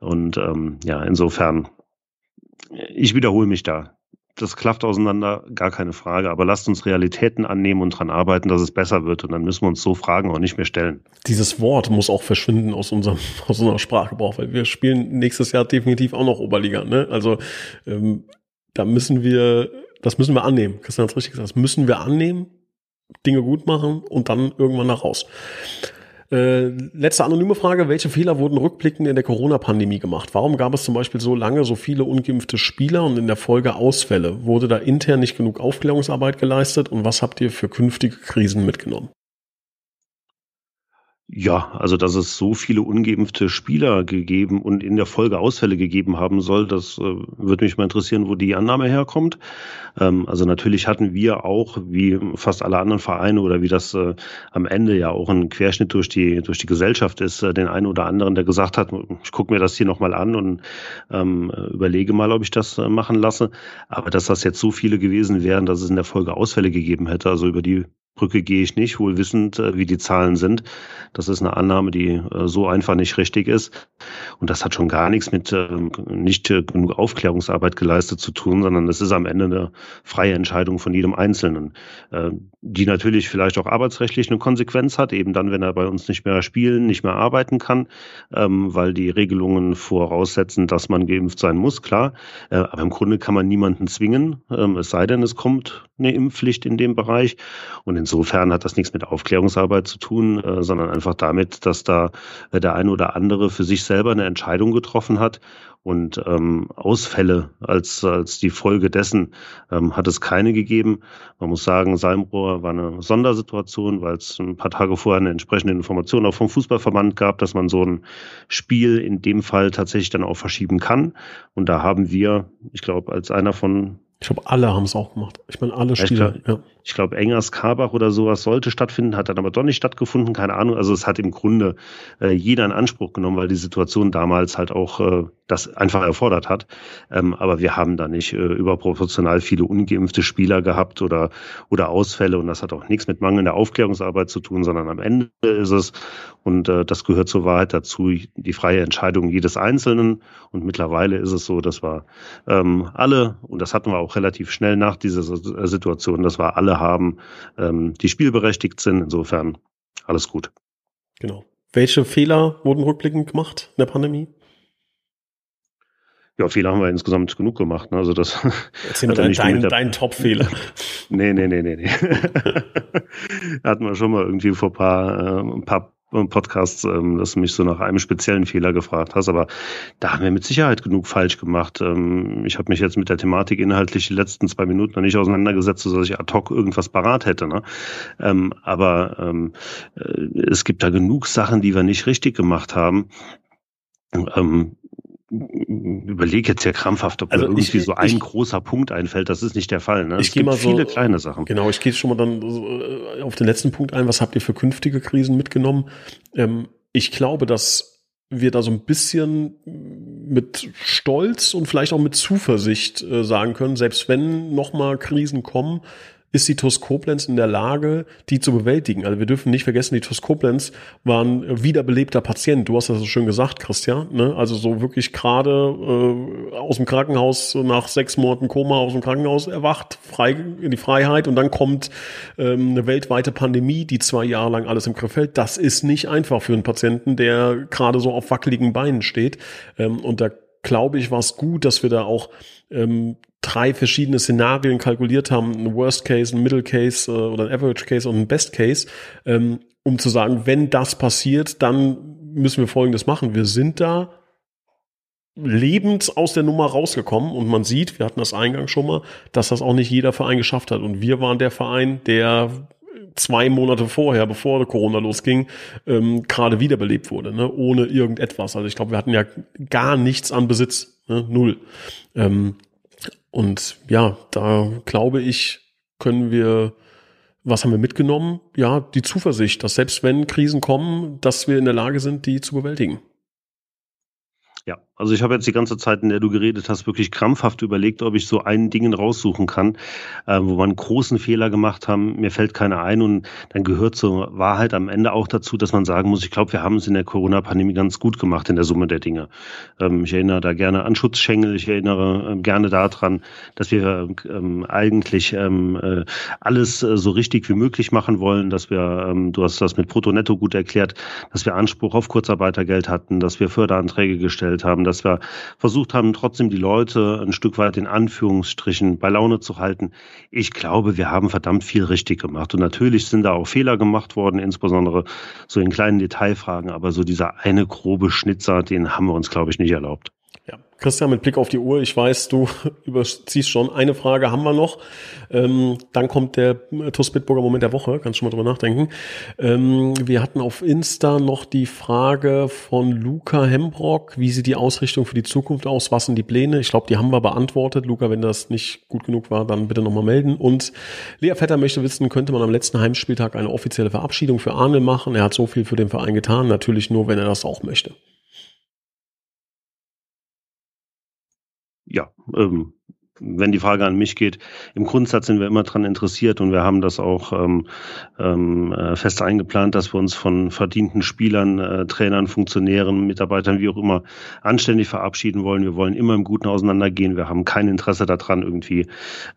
Speaker 2: Und ähm, ja, insofern, ich wiederhole mich da. Das klafft auseinander, gar keine Frage. Aber lasst uns Realitäten annehmen und dran arbeiten, dass es besser wird. Und dann müssen wir uns so Fragen auch nicht mehr stellen.
Speaker 1: Dieses Wort muss auch verschwinden aus unserem [LAUGHS] aus unserer Sprachgebrauch, weil wir spielen nächstes Jahr definitiv auch noch Oberliga. Ne? Also ähm, da müssen wir, das müssen wir annehmen. Christian hat es richtig gesagt, das müssen wir annehmen, Dinge gut machen und dann irgendwann nach raus. Äh, letzte anonyme Frage. Welche Fehler wurden rückblickend in der Corona-Pandemie gemacht? Warum gab es zum Beispiel so lange so viele ungeimpfte Spieler und in der Folge Ausfälle? Wurde da intern nicht genug Aufklärungsarbeit geleistet? Und was habt ihr für künftige Krisen mitgenommen?
Speaker 2: Ja, also dass es so viele ungeimpfte Spieler gegeben und in der Folge Ausfälle gegeben haben soll, das äh, würde mich mal interessieren, wo die Annahme herkommt. Ähm, also natürlich hatten wir auch, wie fast alle anderen Vereine oder wie das äh, am Ende ja auch ein Querschnitt durch die durch die Gesellschaft ist, äh, den einen oder anderen, der gesagt hat, ich gucke mir das hier nochmal an und ähm, überlege mal, ob ich das äh, machen lasse. Aber dass das jetzt so viele gewesen wären, dass es in der Folge Ausfälle gegeben hätte, also über die Brücke gehe ich nicht, wohl wissend, äh, wie die Zahlen sind. Das ist eine Annahme, die äh, so einfach nicht richtig ist. Und das hat schon gar nichts mit ähm, nicht äh, genug Aufklärungsarbeit geleistet zu tun, sondern es ist am Ende eine freie Entscheidung von jedem Einzelnen, die natürlich vielleicht auch arbeitsrechtlich eine Konsequenz hat, eben dann, wenn er bei uns nicht mehr spielen, nicht mehr arbeiten kann, ähm, weil die Regelungen voraussetzen, dass man geimpft sein muss, klar. Aber im Grunde kann man niemanden zwingen, ähm, es sei denn, es kommt eine Impfpflicht in dem Bereich. Und insofern hat das nichts mit Aufklärungsarbeit zu tun, äh, sondern einfach damit, dass da äh, der eine oder andere für sich selber eine Entscheidung getroffen hat und ähm, Ausfälle als, als die Folge dessen ähm, hat es keine gegeben. Man muss sagen, Salmrohr war eine Sondersituation, weil es ein paar Tage vorher eine entsprechende Information auch vom Fußballverband gab, dass man so ein Spiel in dem Fall tatsächlich dann auch verschieben kann. Und da haben wir, ich glaube, als einer von
Speaker 1: ich glaube, alle haben es auch gemacht. Ich meine, alle Spieler.
Speaker 2: Ich glaube, ja. glaub, Engers Karbach oder sowas sollte stattfinden, hat dann aber doch nicht stattgefunden, keine Ahnung. Also es hat im Grunde äh, jeder in Anspruch genommen, weil die Situation damals halt auch äh, das einfach erfordert hat. Ähm, aber wir haben da nicht äh, überproportional viele ungeimpfte Spieler gehabt oder, oder Ausfälle. Und das hat auch nichts mit mangelnder Aufklärungsarbeit zu tun, sondern am Ende ist es, und äh, das gehört zur Wahrheit dazu, die freie Entscheidung jedes Einzelnen. Und mittlerweile ist es so, dass wir ähm, alle, und das hatten wir auch relativ schnell nach dieser Situation, dass wir alle haben, ähm, die spielberechtigt sind. Insofern alles gut.
Speaker 1: Genau. Welche Fehler wurden rückblickend gemacht in der Pandemie?
Speaker 2: Ja, Fehler haben wir insgesamt genug gemacht. Ne? Also das [LAUGHS]
Speaker 1: Erzähl mir deinen dein, dein Top-Fehler. [LAUGHS]
Speaker 2: nee, nee, nee, nee, nee. [LAUGHS] Hatten wir schon mal irgendwie vor paar, äh, ein paar Podcasts, ähm, dass du mich so nach einem speziellen Fehler gefragt hast, aber da haben wir mit Sicherheit genug falsch gemacht. Ähm, ich habe mich jetzt mit der Thematik inhaltlich die letzten zwei Minuten noch nicht auseinandergesetzt, dass ich ad hoc irgendwas parat hätte. Ne? Ähm, aber ähm, äh, es gibt da genug Sachen, die wir nicht richtig gemacht haben. Ähm, überlege jetzt ja krampfhaft, ob also mir irgendwie ich, so ein ich, großer Punkt einfällt. Das ist nicht der Fall. Ne?
Speaker 1: Ich es gibt mal viele so, kleine Sachen. Genau, ich gehe schon mal dann äh, auf den letzten Punkt ein. Was habt ihr für künftige Krisen mitgenommen? Ähm, ich glaube, dass wir da so ein bisschen mit Stolz und vielleicht auch mit Zuversicht äh, sagen können, selbst wenn nochmal Krisen kommen, ist die TUS Koblenz in der Lage, die zu bewältigen. Also wir dürfen nicht vergessen, die TUS Koblenz war ein wiederbelebter Patient. Du hast das so schön gesagt, Christian. Ne? Also so wirklich gerade äh, aus dem Krankenhaus nach sechs Monaten Koma aus dem Krankenhaus erwacht, frei in die Freiheit und dann kommt ähm, eine weltweite Pandemie, die zwei Jahre lang alles im Griff hält. Das ist nicht einfach für einen Patienten, der gerade so auf wackeligen Beinen steht. Ähm, und da glaube ich, war es gut, dass wir da auch ähm, drei verschiedene Szenarien kalkuliert haben, ein Worst Case, ein Middle Case äh, oder ein Average Case und ein Best Case, ähm, um zu sagen, wenn das passiert, dann müssen wir Folgendes machen. Wir sind da lebend aus der Nummer rausgekommen und man sieht, wir hatten das eingangs schon mal, dass das auch nicht jeder Verein geschafft hat und wir waren der Verein, der zwei Monate vorher, bevor Corona losging, ähm, gerade wiederbelebt wurde, ne? ohne irgendetwas. Also ich glaube, wir hatten ja gar nichts an Besitz, ne? null. Ähm, und ja, da glaube ich, können wir, was haben wir mitgenommen? Ja, die Zuversicht, dass selbst wenn Krisen kommen, dass wir in der Lage sind, die zu bewältigen.
Speaker 2: Ja, also ich habe jetzt die ganze Zeit, in der du geredet hast, wirklich krampfhaft überlegt, ob ich so ein Ding raussuchen kann, äh, wo einen großen Fehler gemacht haben. Mir fällt keiner ein und dann gehört zur Wahrheit am Ende auch dazu, dass man sagen muss, ich glaube, wir haben es in der Corona-Pandemie ganz gut gemacht in der Summe der Dinge. Ähm, ich erinnere da gerne an Schutzschengel, ich erinnere ähm, gerne daran, dass wir ähm, eigentlich ähm, äh, alles äh, so richtig wie möglich machen wollen, dass wir, ähm, du hast das mit Brutto-Netto gut erklärt, dass wir Anspruch auf Kurzarbeitergeld hatten, dass wir Förderanträge gestellt haben, dass wir versucht haben, trotzdem die Leute ein Stück weit in Anführungsstrichen bei Laune zu halten. Ich glaube, wir haben verdammt viel richtig gemacht. Und natürlich sind da auch Fehler gemacht worden, insbesondere so in kleinen Detailfragen. Aber so dieser eine grobe Schnitzer, den haben wir uns, glaube ich, nicht erlaubt.
Speaker 1: Christian, mit Blick auf die Uhr, ich weiß, du [LAUGHS] überziehst schon. Eine Frage haben wir noch. Ähm, dann kommt der TUS Bitburger Moment der Woche. Kannst schon mal drüber nachdenken. Ähm, wir hatten auf Insta noch die Frage von Luca Hembrock. Wie sieht die Ausrichtung für die Zukunft aus? Was sind die Pläne? Ich glaube, die haben wir beantwortet. Luca, wenn das nicht gut genug war, dann bitte nochmal melden. Und Lea Vetter möchte wissen, könnte man am letzten Heimspieltag eine offizielle Verabschiedung für Arne machen? Er hat so viel für den Verein getan. Natürlich nur, wenn er das auch möchte.
Speaker 2: Ja, ähm, wenn die Frage an mich geht, im Grundsatz sind wir immer dran interessiert und wir haben das auch ähm, ähm, äh, fest eingeplant, dass wir uns von verdienten Spielern, äh, Trainern, Funktionären, Mitarbeitern, wie auch immer, anständig verabschieden wollen. Wir wollen immer im Guten auseinandergehen. Wir haben kein Interesse daran, irgendwie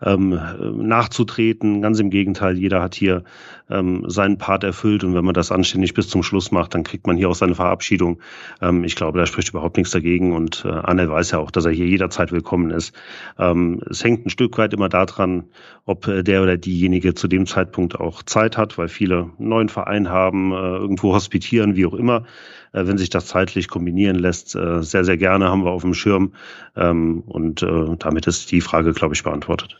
Speaker 2: ähm, nachzutreten. Ganz im Gegenteil, jeder hat hier ähm, seinen Part erfüllt und wenn man das anständig bis zum Schluss macht, dann kriegt man hier auch seine Verabschiedung. Ähm, ich glaube, da spricht überhaupt nichts dagegen und äh, Anne weiß ja auch, dass er hier jederzeit willkommen ist. Ähm, es hängt ein Stück weit immer daran, ob äh, der oder diejenige zu dem Zeitpunkt auch Zeit hat, weil viele einen neuen Verein haben, äh, irgendwo hospitieren, wie auch immer. Äh, wenn sich das zeitlich kombinieren lässt, äh, sehr, sehr gerne haben wir auf dem Schirm. Ähm, und äh, damit ist die Frage, glaube ich, beantwortet.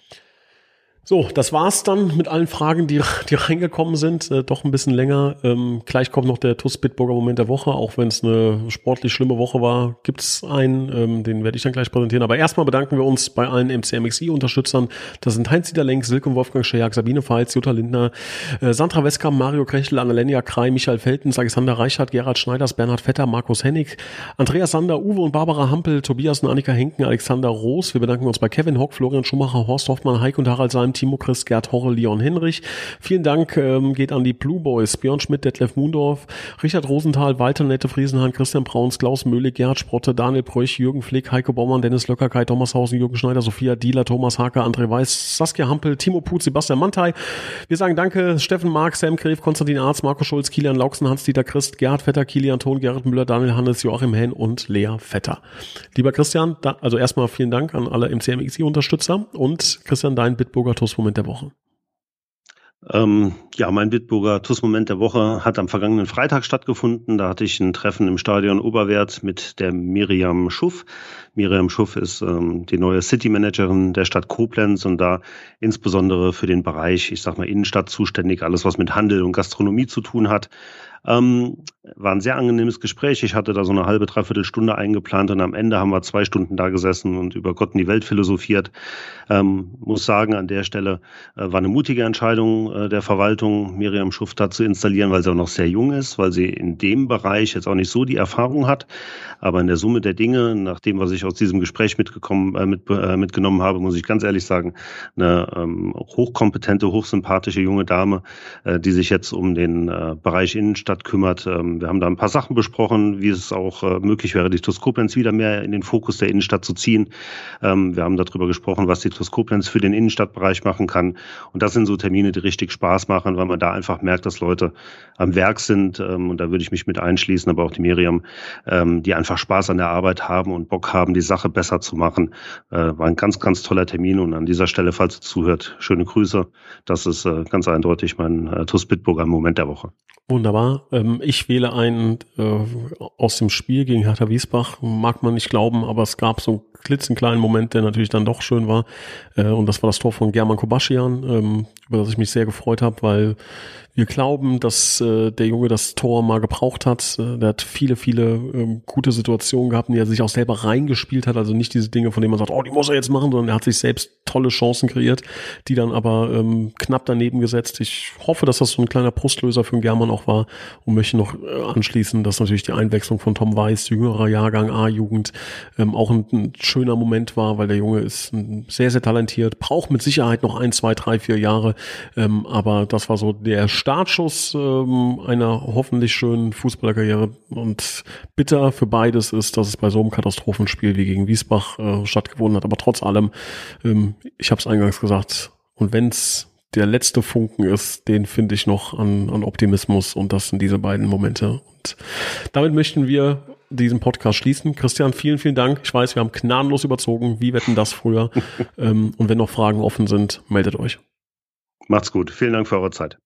Speaker 1: So, das war's dann mit allen Fragen, die, die reingekommen sind. Äh, doch ein bisschen länger. Ähm, gleich kommt noch der TUS Bitburger Moment der Woche. Auch wenn es eine sportlich schlimme Woche war, gibt's einen. Ähm, den werde ich dann gleich präsentieren. Aber erstmal bedanken wir uns bei allen MCMXI-Unterstützern. Das sind Heinz-Dieter Lenk, Silke Wolfgang Schejak, Sabine Pfalz, Jutta Lindner, äh, Sandra Westkamp, Mario Krechel, Annalenia Krei, Michael Feltens, Alexander Reichert, Gerhard Schneiders, Bernhard Vetter, Markus Hennig, Andreas Sander, Uwe und Barbara Hampel, Tobias und Annika Henken, Alexander Roos. Wir bedanken uns bei Kevin Hock, Florian Schumacher, Horst Hoffmann, Heik und Harald Salm, Timo Chris, Gerd Horre, Leon Henrich. Vielen Dank ähm, geht an die Blue Boys, Björn Schmidt, Detlef Mundorf, Richard Rosenthal, Walter Nette Friesenhahn, Christian Brauns, Klaus Möhle, Gerhard Sprotte, Daniel Bröch, Jürgen Flick, Heiko Baumann, Dennis Löcker, Kai Thomashausen, Jürgen Schneider, Sophia Dieler, Thomas Haker, André Weiß, Saskia Hampel, Timo Putz, Sebastian Mantei. Wir sagen Danke, Steffen Mark, Sam Gref, Konstantin Arz, Marco Schulz, Kilian Lauksen, Hans-Dieter Christ, Gerhard Vetter, Kilian Ton, Gerhard Müller, Daniel Hannes, Joachim Henn und Lea Vetter. Lieber Christian, da, also erstmal vielen Dank an alle MCMXI-Unterstützer und Christian, dein Bitburger TUS-Moment der Woche.
Speaker 2: Ähm, ja, mein Bitburger TUS-Moment der Woche hat am vergangenen Freitag stattgefunden. Da hatte ich ein Treffen im Stadion Oberwert mit der Miriam Schuff. Miriam Schuff ist ähm, die neue City-Managerin der Stadt Koblenz und da insbesondere für den Bereich, ich sag mal, Innenstadt zuständig, alles was mit Handel und Gastronomie zu tun hat. Ähm, war ein sehr angenehmes Gespräch. Ich hatte da so eine halbe, dreiviertel Stunde eingeplant und am Ende haben wir zwei Stunden da gesessen und über Gott und die Welt philosophiert. Ähm, muss sagen, an der Stelle äh, war eine mutige Entscheidung äh, der Verwaltung, Miriam Schufter zu installieren, weil sie auch noch sehr jung ist, weil sie in dem Bereich jetzt auch nicht so die Erfahrung hat. Aber in der Summe der Dinge, nach dem, was ich aus diesem Gespräch mitgekommen, äh, mit, äh, mitgenommen habe, muss ich ganz ehrlich sagen, eine ähm, hochkompetente, hochsympathische junge Dame, äh, die sich jetzt um den äh, Bereich Innenstadt kümmert. Ähm, wir haben da ein paar Sachen besprochen, wie es auch äh, möglich wäre, die TUS Koblenz wieder mehr in den Fokus der Innenstadt zu ziehen. Ähm, wir haben darüber gesprochen, was die TUS Koblenz für den Innenstadtbereich machen kann. Und das sind so Termine, die richtig Spaß machen, weil man da einfach merkt, dass Leute am Werk sind. Ähm, und da würde ich mich mit einschließen, aber auch die Miriam, ähm, die einfach Spaß an der Arbeit haben und Bock haben, die Sache besser zu machen. Äh, war ein ganz, ganz toller Termin. Und an dieser Stelle, falls ihr zuhört, schöne Grüße. Das ist äh, ganz eindeutig mein äh, TUS Bitburger Moment der Woche.
Speaker 1: Wunderbar. Ähm, ich wähle einen äh, aus dem Spiel gegen Hertha Wiesbach. Mag man nicht glauben, aber es gab so klitzenkleinen Moment, der natürlich dann doch schön war. Äh, und das war das Tor von German Kobaschian, ähm, über das ich mich sehr gefreut habe, weil wir glauben, dass äh, der Junge das Tor mal gebraucht hat. Äh, der hat viele, viele ähm, gute Situationen gehabt, in die er sich auch selber reingespielt hat. Also nicht diese Dinge, von denen man sagt, oh, die muss er jetzt machen, sondern er hat sich selbst tolle Chancen kreiert, die dann aber ähm, knapp daneben gesetzt. Ich hoffe, dass das so ein kleiner Brustlöser für den German auch war und möchte noch äh, anschließen, dass natürlich die Einwechslung von Tom Weiß, jüngerer Jahrgang A-Jugend, ähm, auch ein, ein schöner Moment war, weil der Junge ist sehr, sehr talentiert, braucht mit Sicherheit noch ein, zwei, drei, vier Jahre, ähm, aber das war so der Startschuss ähm, einer hoffentlich schönen Fußballerkarriere. Und bitter für beides ist, dass es bei so einem Katastrophenspiel wie gegen Wiesbach äh, stattgefunden hat. Aber trotz allem, ähm, ich habe es eingangs gesagt, und wenn's der letzte Funken ist, den finde ich noch an, an Optimismus und das sind diese beiden Momente. Und damit möchten wir diesen Podcast schließen. Christian, vielen, vielen Dank. Ich weiß, wir haben gnadenlos überzogen. Wie wetten das früher? [LAUGHS] ähm, und wenn noch Fragen offen sind, meldet euch.
Speaker 2: Macht's gut. Vielen Dank für eure Zeit.